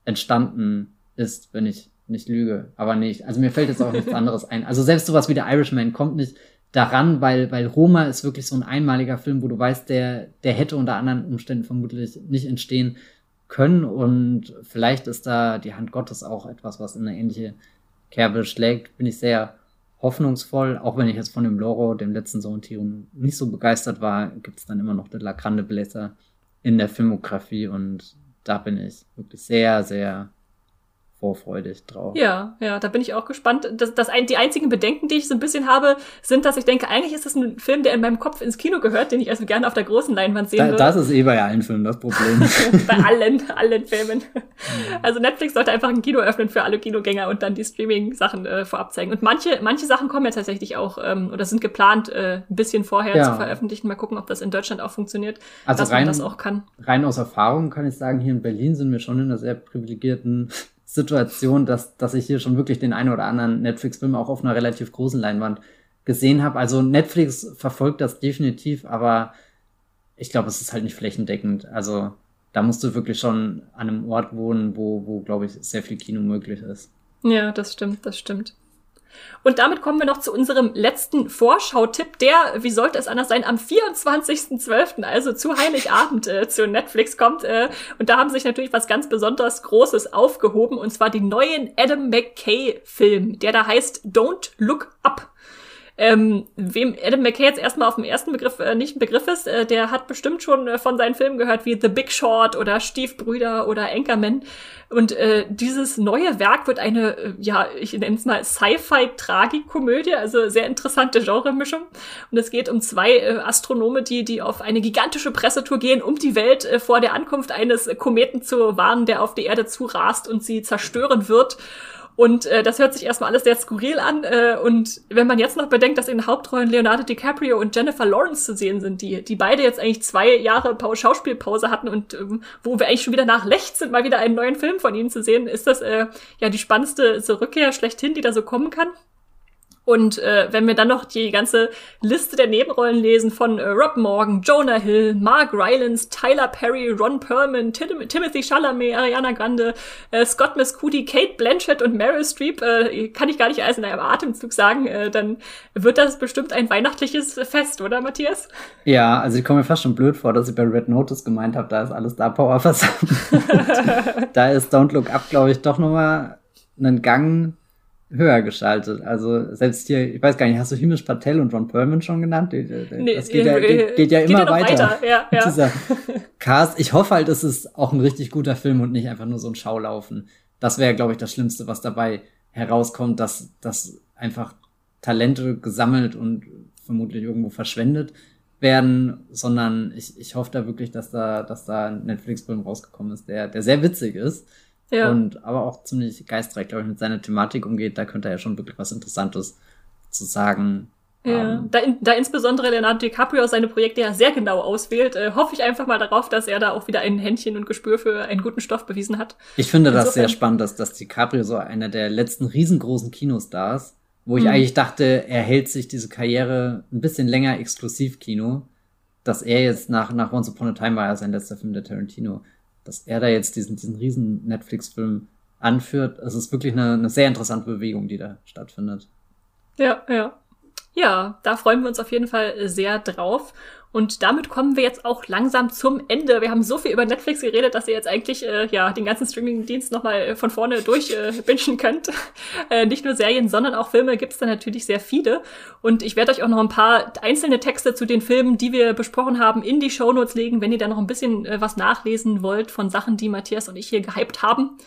entstanden ist, wenn ich nicht lüge. Aber nicht. Also mir fällt jetzt auch nichts anderes ein. Also selbst sowas wie der Irishman kommt nicht daran, weil, weil Roma ist wirklich so ein einmaliger Film, wo du weißt, der, der hätte unter anderen Umständen vermutlich nicht entstehen können. Und vielleicht ist da die Hand Gottes auch etwas, was in eine ähnliche Kerbe schlägt. Bin ich sehr hoffnungsvoll. Auch wenn ich jetzt von dem Loro, dem letzten Sorrentino, nicht so begeistert war, gibt es dann immer noch den La Grande Blätter in der Filmografie. Und da bin ich wirklich sehr, sehr vorfreudig drauf. Ja, ja, da bin ich auch gespannt. Das, das ein, die einzigen Bedenken, die ich so ein bisschen habe, sind, dass ich denke, eigentlich ist das ein Film, der in meinem Kopf ins Kino gehört, den ich also gerne auf der großen Leinwand sehen da, würde. Das ist eh bei allen Filmen das Problem. *laughs* bei allen, allen Filmen. *laughs* *laughs* Also Netflix sollte einfach ein Kino öffnen für alle Kinogänger und dann die Streaming-Sachen äh, vorab zeigen. Und manche, manche Sachen kommen ja tatsächlich auch ähm, oder sind geplant, äh, ein bisschen vorher ja. zu veröffentlichen. Mal gucken, ob das in Deutschland auch funktioniert, also dass rein, man das auch kann. Rein aus Erfahrung kann ich sagen, hier in Berlin sind wir schon in einer sehr privilegierten Situation, dass, dass ich hier schon wirklich den einen oder anderen Netflix-Film auch auf einer relativ großen Leinwand gesehen habe. Also Netflix verfolgt das definitiv, aber ich glaube, es ist halt nicht flächendeckend. Also da musst du wirklich schon an einem Ort wohnen, wo, wo glaube ich, sehr viel Kino möglich ist. Ja, das stimmt, das stimmt. Und damit kommen wir noch zu unserem letzten Vorschau-Tipp, der, wie sollte es anders sein, am 24.12., also zu Heiligabend äh, zu Netflix kommt. Äh, und da haben sich natürlich was ganz besonders Großes aufgehoben, und zwar die neuen Adam McKay-Film, der da heißt Don't Look Up. Ähm, wem Adam McKay jetzt erstmal auf dem ersten Begriff äh, nicht ein Begriff ist, äh, der hat bestimmt schon äh, von seinen Filmen gehört wie The Big Short oder Stiefbrüder oder Anchorman. Und äh, dieses neue Werk wird eine, äh, ja, ich nenne es mal Sci-Fi-Tragikomödie, also sehr interessante Genremischung. Und es geht um zwei äh, Astronome, die, die auf eine gigantische Pressetour gehen, um die Welt äh, vor der Ankunft eines Kometen zu warnen, der auf die Erde zurast und sie zerstören wird. Und äh, das hört sich erstmal alles sehr skurril an. Äh, und wenn man jetzt noch bedenkt, dass in den Hauptrollen Leonardo DiCaprio und Jennifer Lawrence zu sehen sind, die, die beide jetzt eigentlich zwei Jahre Schauspielpause hatten und ähm, wo wir eigentlich schon wieder nach Lecht sind, mal wieder einen neuen Film von ihnen zu sehen, ist das äh, ja die spannendste so Rückkehr schlechthin, die da so kommen kann. Und äh, wenn wir dann noch die ganze Liste der Nebenrollen lesen von äh, Rob Morgan, Jonah Hill, Mark Rylance, Tyler Perry, Ron Perlman, Tim Timothy Chalamet, Ariana Grande, äh, Scott Mescudi, Kate Blanchett und Meryl Streep, äh, kann ich gar nicht alles in einem Atemzug sagen, äh, dann wird das bestimmt ein weihnachtliches Fest, oder Matthias? Ja, also ich komme mir fast schon blöd vor, dass ich bei Red Notice gemeint habe, da ist alles da Power versammelt. *laughs* da ist Don't Look Up, glaube ich, doch nochmal einen Gang höher geschaltet. Also selbst hier, ich weiß gar nicht, hast du Himish Patel und Ron Perlman schon genannt? Nee, das geht, ja, geht, geht ja immer geht ja weiter. weiter. Ja, ja. *laughs* Dieser Cast. Ich hoffe halt, es ist auch ein richtig guter Film und nicht einfach nur so ein Schaulaufen. Das wäre, glaube ich, das Schlimmste, was dabei herauskommt, dass, dass einfach Talente gesammelt und vermutlich irgendwo verschwendet werden, sondern ich, ich hoffe da wirklich, dass da, dass da ein Netflix-Film rausgekommen ist, der, der sehr witzig ist ja. Und aber auch ziemlich geistreich, glaube ich, mit seiner Thematik umgeht. Da könnte er ja schon wirklich was Interessantes zu sagen. Ja, um, da, in, da insbesondere Leonardo DiCaprio seine Projekte ja sehr genau auswählt, äh, hoffe ich einfach mal darauf, dass er da auch wieder ein Händchen und Gespür für einen guten Stoff bewiesen hat. Ich finde Insofern, das sehr spannend, dass, dass DiCaprio so einer der letzten riesengroßen Kinostars, wo ich mhm. eigentlich dachte, er hält sich diese Karriere ein bisschen länger Exklusivkino, dass er jetzt nach, nach Once Upon a Time war ja sein letzter Film der Tarantino, dass er da jetzt diesen, diesen riesen Netflix-Film anführt. Es ist wirklich eine, eine sehr interessante Bewegung, die da stattfindet. Ja, ja. Ja, da freuen wir uns auf jeden Fall sehr drauf. Und damit kommen wir jetzt auch langsam zum Ende. Wir haben so viel über Netflix geredet, dass ihr jetzt eigentlich äh, ja den ganzen Streaming-Dienst nochmal äh, von vorne durch äh, *laughs* könnt. äh, nicht nur Serien, sondern auch Filme gibt's da natürlich sehr viele. Und ich werde euch auch noch ein paar einzelne Texte zu den Filmen, die wir besprochen haben, in die Shownotes legen, wenn ihr da noch ein bisschen äh, was nachlesen wollt von Sachen, die Matthias und ich hier gehypt haben.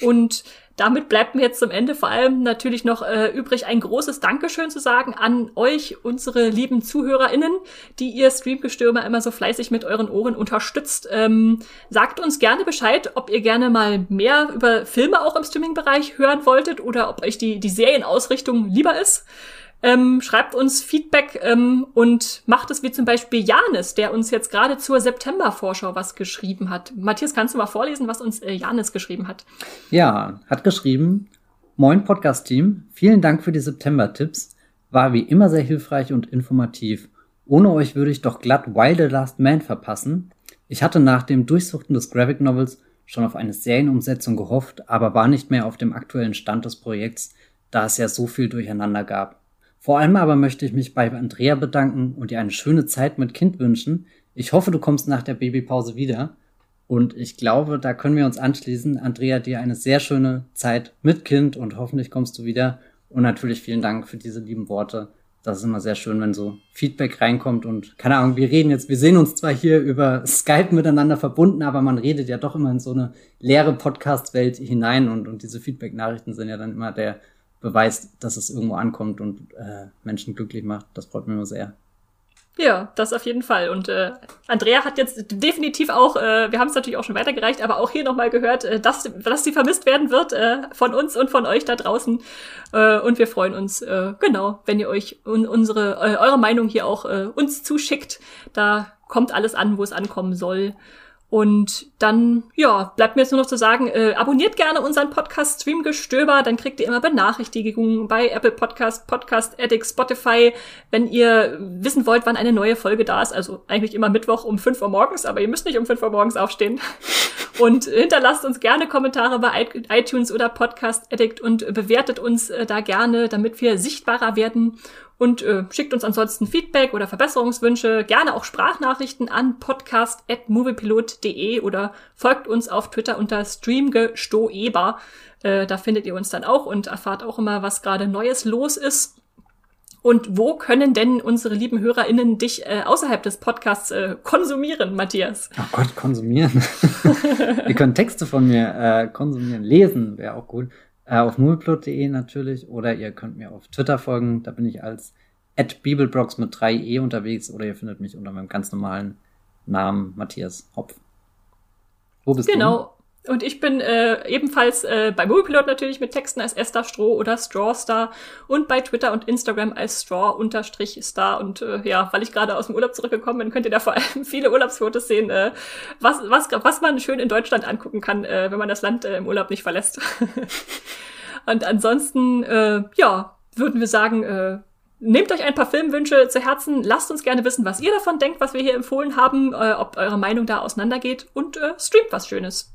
Und damit bleibt mir jetzt zum Ende vor allem natürlich noch äh, übrig, ein großes Dankeschön zu sagen an euch, unsere lieben ZuhörerInnen, die ihr Streamgestürme immer so fleißig mit euren Ohren unterstützt. Ähm, sagt uns gerne Bescheid, ob ihr gerne mal mehr über Filme auch im Streaming-Bereich hören wolltet oder ob euch die, die Serienausrichtung lieber ist. Ähm, schreibt uns Feedback ähm, und macht es wie zum Beispiel Janis, der uns jetzt gerade zur September-Vorschau was geschrieben hat. Matthias, kannst du mal vorlesen, was uns äh, Janis geschrieben hat? Ja, hat geschrieben, Moin Podcast-Team, vielen Dank für die September-Tipps. War wie immer sehr hilfreich und informativ. Ohne euch würde ich doch glatt Wild the Last Man verpassen. Ich hatte nach dem Durchsuchten des Graphic Novels schon auf eine Serienumsetzung gehofft, aber war nicht mehr auf dem aktuellen Stand des Projekts, da es ja so viel durcheinander gab. Vor allem aber möchte ich mich bei Andrea bedanken und dir eine schöne Zeit mit Kind wünschen. Ich hoffe, du kommst nach der Babypause wieder. Und ich glaube, da können wir uns anschließen. Andrea, dir eine sehr schöne Zeit mit Kind und hoffentlich kommst du wieder. Und natürlich vielen Dank für diese lieben Worte. Das ist immer sehr schön, wenn so Feedback reinkommt und keine Ahnung, wir reden jetzt, wir sehen uns zwar hier über Skype miteinander verbunden, aber man redet ja doch immer in so eine leere Podcast-Welt hinein und, und diese Feedback-Nachrichten sind ja dann immer der beweist, dass es irgendwo ankommt und äh, Menschen glücklich macht. Das freut mich nur sehr. Ja, das auf jeden Fall. Und äh, Andrea hat jetzt definitiv auch, äh, wir haben es natürlich auch schon weitergereicht, aber auch hier nochmal gehört, äh, dass, dass sie vermisst werden wird äh, von uns und von euch da draußen. Äh, und wir freuen uns, äh, genau, wenn ihr euch un unsere, äh, eure Meinung hier auch äh, uns zuschickt. Da kommt alles an, wo es ankommen soll. Und dann, ja, bleibt mir jetzt nur noch zu sagen, äh, abonniert gerne unseren Podcast Streamgestöber, dann kriegt ihr immer Benachrichtigungen bei Apple Podcast, Podcast Addict, Spotify, wenn ihr wissen wollt, wann eine neue Folge da ist. Also eigentlich immer Mittwoch um 5 Uhr morgens, aber ihr müsst nicht um 5 Uhr morgens aufstehen. *laughs* Und hinterlasst uns gerne Kommentare bei iTunes oder Podcast Addict und bewertet uns äh, da gerne, damit wir sichtbarer werden und äh, schickt uns ansonsten Feedback oder Verbesserungswünsche, gerne auch Sprachnachrichten an podcast.moviepilot.de oder folgt uns auf Twitter unter streamgestoeber. Äh, da findet ihr uns dann auch und erfahrt auch immer, was gerade Neues los ist. Und wo können denn unsere lieben HörerInnen dich äh, außerhalb des Podcasts äh, konsumieren, Matthias? Oh Gott, konsumieren. *laughs* ihr könnt Texte von mir äh, konsumieren, lesen, wäre auch gut. Äh, auf moviepilot.de natürlich oder ihr könnt mir auf Twitter folgen, da bin ich als @bibelbrox mit 3e unterwegs oder ihr findet mich unter meinem ganz normalen Namen Matthias Hopf. Wo bist genau. du? Genau. Und ich bin äh, ebenfalls äh, bei Moviepilot natürlich mit Texten als Esther Stroh oder Strawstar und bei Twitter und Instagram als Straw-Star. Und äh, ja, weil ich gerade aus dem Urlaub zurückgekommen bin, könnt ihr da vor allem *laughs* viele Urlaubsfotos sehen, äh, was, was, was man schön in Deutschland angucken kann, äh, wenn man das Land äh, im Urlaub nicht verlässt. *laughs* und ansonsten, äh, ja, würden wir sagen, äh, nehmt euch ein paar Filmwünsche zu Herzen, lasst uns gerne wissen, was ihr davon denkt, was wir hier empfohlen haben, äh, ob eure Meinung da auseinandergeht und äh, streamt was Schönes.